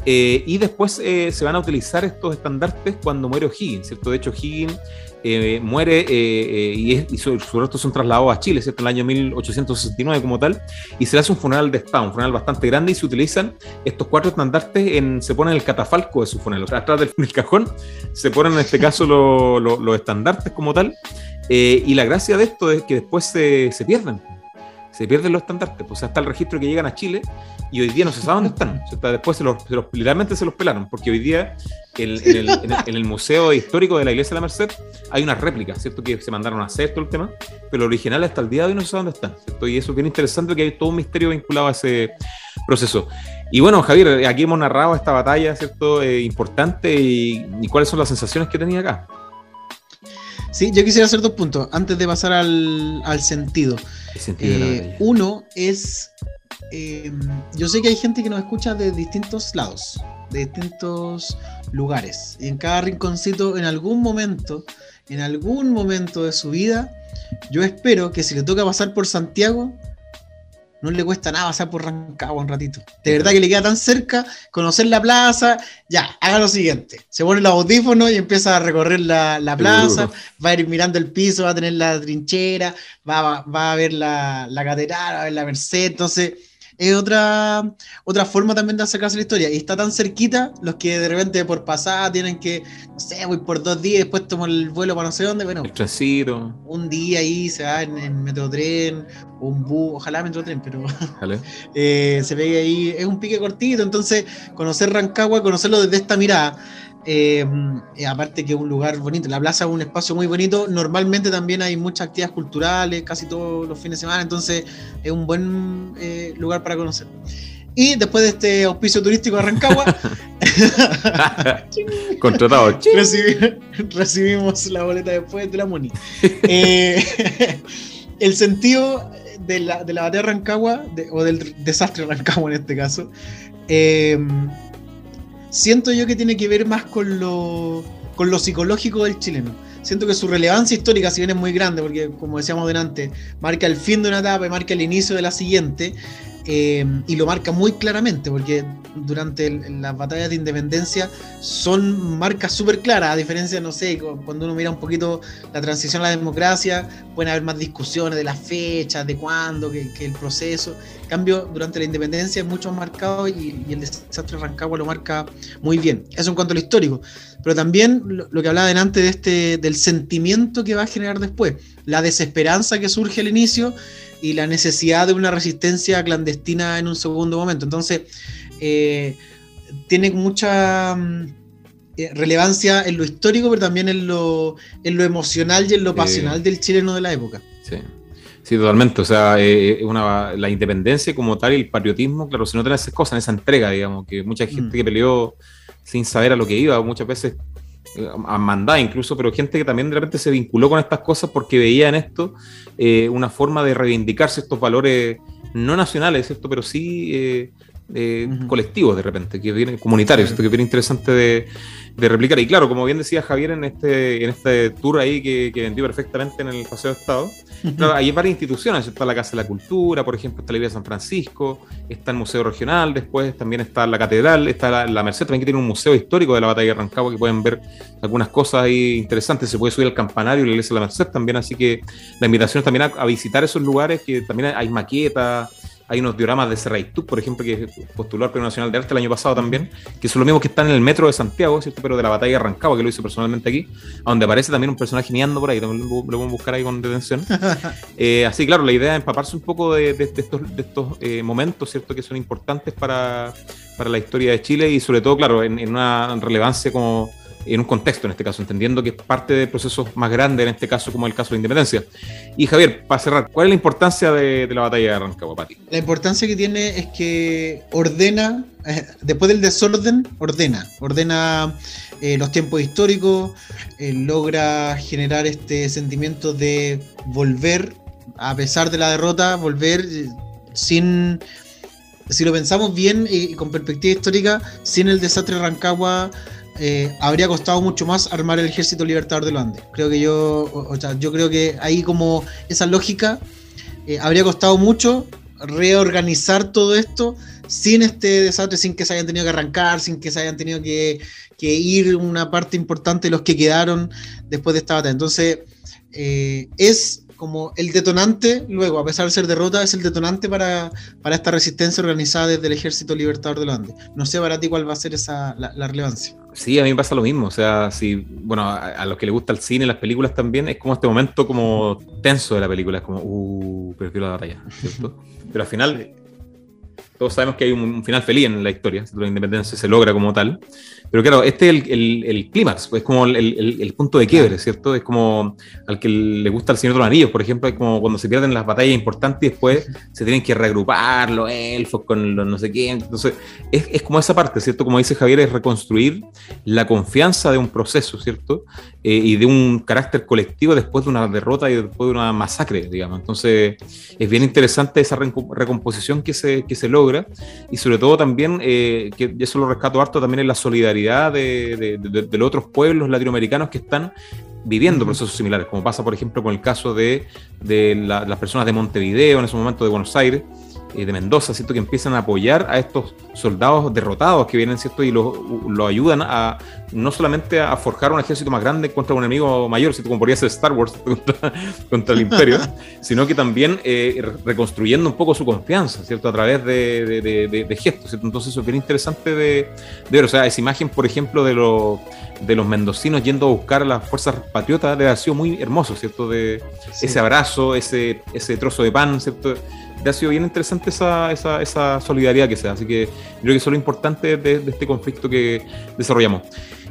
Eh, y después eh, se van a utilizar estos estandartes cuando muere O'Higgins, ¿cierto? De hecho, O'Higgins eh, muere eh, eh, y, sus restos son trasladados a Chile, ¿cierto? En el año 1869 como tal, y se le hace un funeral de Estado, un funeral bastante grande y se utilizan estos cuatro estandartes, en, se ponen el catafalco de su funeral, o sea, atrás del cajón se ponen en este caso los estandartes como tal, y la gracia de esto es que después se, se pierden se pierden los estandartes. Pues hasta el registro que llegan a Chile y hoy día no se sabe dónde están. después literalmente se los pelaron, porque hoy día en, el, Museo Histórico de la Iglesia de la Merced hay unas réplicas, ¿cierto? Que se mandaron a hacer todo el tema, pero original hasta el día de hoy no se sabe dónde están, ¿cierto? Y eso es bien interesante que hay todo un misterio vinculado a ese proceso. Y bueno, Javier, aquí hemos narrado esta batalla, ¿cierto? Eh, importante y, y cuáles son las sensaciones que tenía acá. Sí, yo quisiera hacer dos puntos antes de pasar al, sentido. Eh, uno es, em, yo sé que hay gente que nos escucha de distintos lados, de distintos lugares. Y en cada rinconcito, en algún momento, en algún momento de su vida, yo espero que si le toca pasar por Santiago, no le cuesta nada pasar por Rancagua un ratito. De verdad que le queda tan cerca conocer la plaza. Ya, haga lo siguiente. Se pone los audífonos y empieza a recorrer la, plaza. Va a ir mirando el piso, va a tener la trinchera, va, va, a ver la, la catedral, va a ver la Merced. Entonces, es otra, otra forma también de acercarse a la historia. Y está tan cerquita, los que de repente por pasada tienen que, no sé, voy por dos días, después tomo el vuelo para no sé dónde, bueno. El Un día ahí se va en, en Metrotren, un bus, ojalá Metrotren, pero eh, se ve ahí, es un pique cortito, entonces conocer Rancagua, conocerlo desde esta mirada eh, eh, aparte que es un lugar bonito, la plaza es un espacio muy bonito, normalmente también hay muchas actividades culturales, casi todos los fines de semana, entonces es un buen eh, lugar para conocer. Y después de este auspicio turístico de Rancagua, contratado, recibimos la boleta después de la Moni. el sentido de la, de la batalla de Rancagua, o del desastre de Rancagua en este caso, siento yo que tiene que ver más con lo, con lo psicológico del chileno. Siento que su relevancia histórica, si bien es muy grande, porque como decíamos delante, marca el fin de una etapa y marca el inicio de la siguiente, eh, y lo marca muy claramente, porque durante las batallas de independencia son marcas súper claras, a diferencia, no sé, cuando uno mira un poquito la transición a la democracia, pueden haber más discusiones de las fechas, de cuándo, que, el proceso. En cambio, durante la independencia es mucho más marcado y, el desastre de Rancagua lo marca muy bien. Eso en cuanto a lo histórico. Pero también lo, que hablaba delante de este, del sentimiento que va a generar después, la desesperanza que surge al inicio y la necesidad de una resistencia clandestina en un segundo momento. Entonces, eh, tiene mucha mm, eh, relevancia en lo histórico, pero también en lo, en lo emocional y en lo pasional del chileno de la época. Sí. Sí, totalmente. O sea, eh, una, la independencia como tal y el patriotismo, claro, si no tenés esas cosas, esa entrega, digamos, que mucha gente mm. que peleó sin saber a lo que iba, muchas veces a mandar incluso, pero gente que también de repente se vinculó con estas cosas porque veía en esto una forma de reivindicarse estos valores no nacionales, ¿cierto? Pero sí eh, colectivos de repente, que vienen comunitarios, esto que viene interesante de, replicar. Y claro, como bien decía Javier en este, en este tour ahí que, vendió perfectamente en el Paseo de Estado, hay varias instituciones, está la Casa de la Cultura, por ejemplo, está la Iglesia de San Francisco, está el Museo Regional, después también está la Catedral, está la, Merced, también que tiene un museo histórico de la batalla de Rancagua que pueden ver algunas cosas ahí interesantes, se puede subir al campanario y la Iglesia de la Merced también, así que la invitación es también a, a visitar esos lugares que también hay maquetas, hay unos dioramas de Serraituk, por ejemplo, que postuló al Premio Nacional de Arte el año pasado también, que son los mismos que están en el metro de Santiago, ¿cierto? Pero de la batalla de Rancagua, que lo hizo personalmente aquí, donde aparece también un personaje guiando por ahí, también lo, podemos buscar ahí con detención. Eh, así, claro, la idea es empaparse un poco de, estos, de estos eh, momentos, ¿cierto? Que son importantes para, la historia de Chile y sobre todo, claro, en una relevancia como en un contexto en este caso, entendiendo que es parte de procesos más grandes, en este caso como el caso de la independencia. Y Javier, para cerrar, ¿cuál es la importancia de, la batalla de Rancagua para La importancia que tiene es que ordena, eh, después del desorden, ordena, ordena eh, los tiempos históricos, eh, logra generar este sentimiento de volver, a pesar de la derrota, volver sin, si lo pensamos bien y, con perspectiva histórica, sin el desastre de Rancagua eh, habría costado mucho más armar el ejército libertador de los Andes. Creo que yo, o, sea, yo creo que ahí como esa lógica eh, habría costado mucho reorganizar todo esto sin este desastre, sin que se hayan tenido que arrancar, sin que se hayan tenido que, ir una parte importante de los que quedaron después de esta batalla. Entonces, eh, es como el detonante, luego, a pesar de ser derrota, es el detonante para, esta resistencia organizada desde el Ejército Libertador de los Andes. No sé para ti cuál va a ser esa, la, relevancia. Sí, a mí me pasa lo mismo. O sea, si, bueno, a, los que les gusta el cine, las películas también, es como este momento como tenso de la película, es como, uh, prefiero la batalla, ¿cierto? Pero al final, todos sabemos que hay un, final feliz en la historia, la independencia se logra como tal. Pero claro, este es el, el, clímax, es como el, punto de quiebre, ¿cierto? Es como al que le gusta el Señor de los Anillos, por ejemplo, es como cuando se pierden las batallas importantes y después se tienen que reagrupar los elfos con los no sé qué. Entonces, es, es como esa parte, ¿cierto? Como dice Javier, es reconstruir la confianza de un proceso, ¿cierto? Eh, y de un carácter colectivo después de una derrota y después de una masacre, digamos. Entonces, es bien interesante esa recomposición que se, que se logra y sobre todo también, eh, que eso lo rescato harto también en la solidaridad de, los otros pueblos latinoamericanos que están viviendo procesos similares, como pasa, por ejemplo, con el caso de, las personas de Montevideo, en ese momento de Buenos Aires, eh, de Mendoza, ¿cierto? que empiezan a apoyar a estos soldados derrotados que vienen ¿cierto? y los lo ayudan a no solamente a forjar un ejército más grande contra un enemigo mayor, ¿cierto? como podría ser Star Wars contra, el imperio, sino que también eh, reconstruyendo un poco su confianza ¿cierto? a través de, gestos. ¿cierto? Entonces eso es bien interesante de, ver. O sea, esa imagen, por ejemplo, de, los de los mendocinos yendo a buscar a las fuerzas patriotas, le ha sido muy hermoso, ¿cierto? De ese abrazo, ese, ese trozo de pan, ¿cierto? Ha sido bien interesante esa, esa, esa, solidaridad que se da. Así que creo que eso es lo importante de este conflicto que desarrollamos.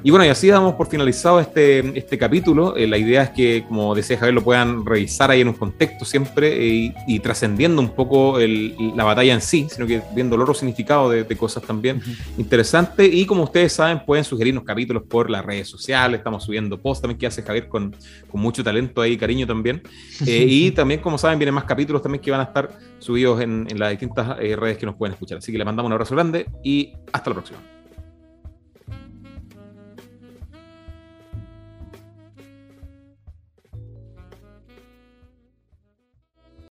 Y bueno, y así damos por finalizado este, este capítulo. Eh, la idea es que, como decía Javier, lo puedan revisar ahí en un contexto siempre eh, y, trascendiendo un poco la batalla en sí, sino que viendo el otro significado de, cosas también interesantes. Y como ustedes saben, pueden sugerirnos capítulos por las redes sociales. Estamos subiendo posts también que hace Javier con, con mucho talento ahí, cariño también. Eh, y también, como saben, vienen más capítulos también que van a estar subidos en, en las distintas redes que nos pueden escuchar. Así que les mandamos un abrazo grande y hasta la próxima.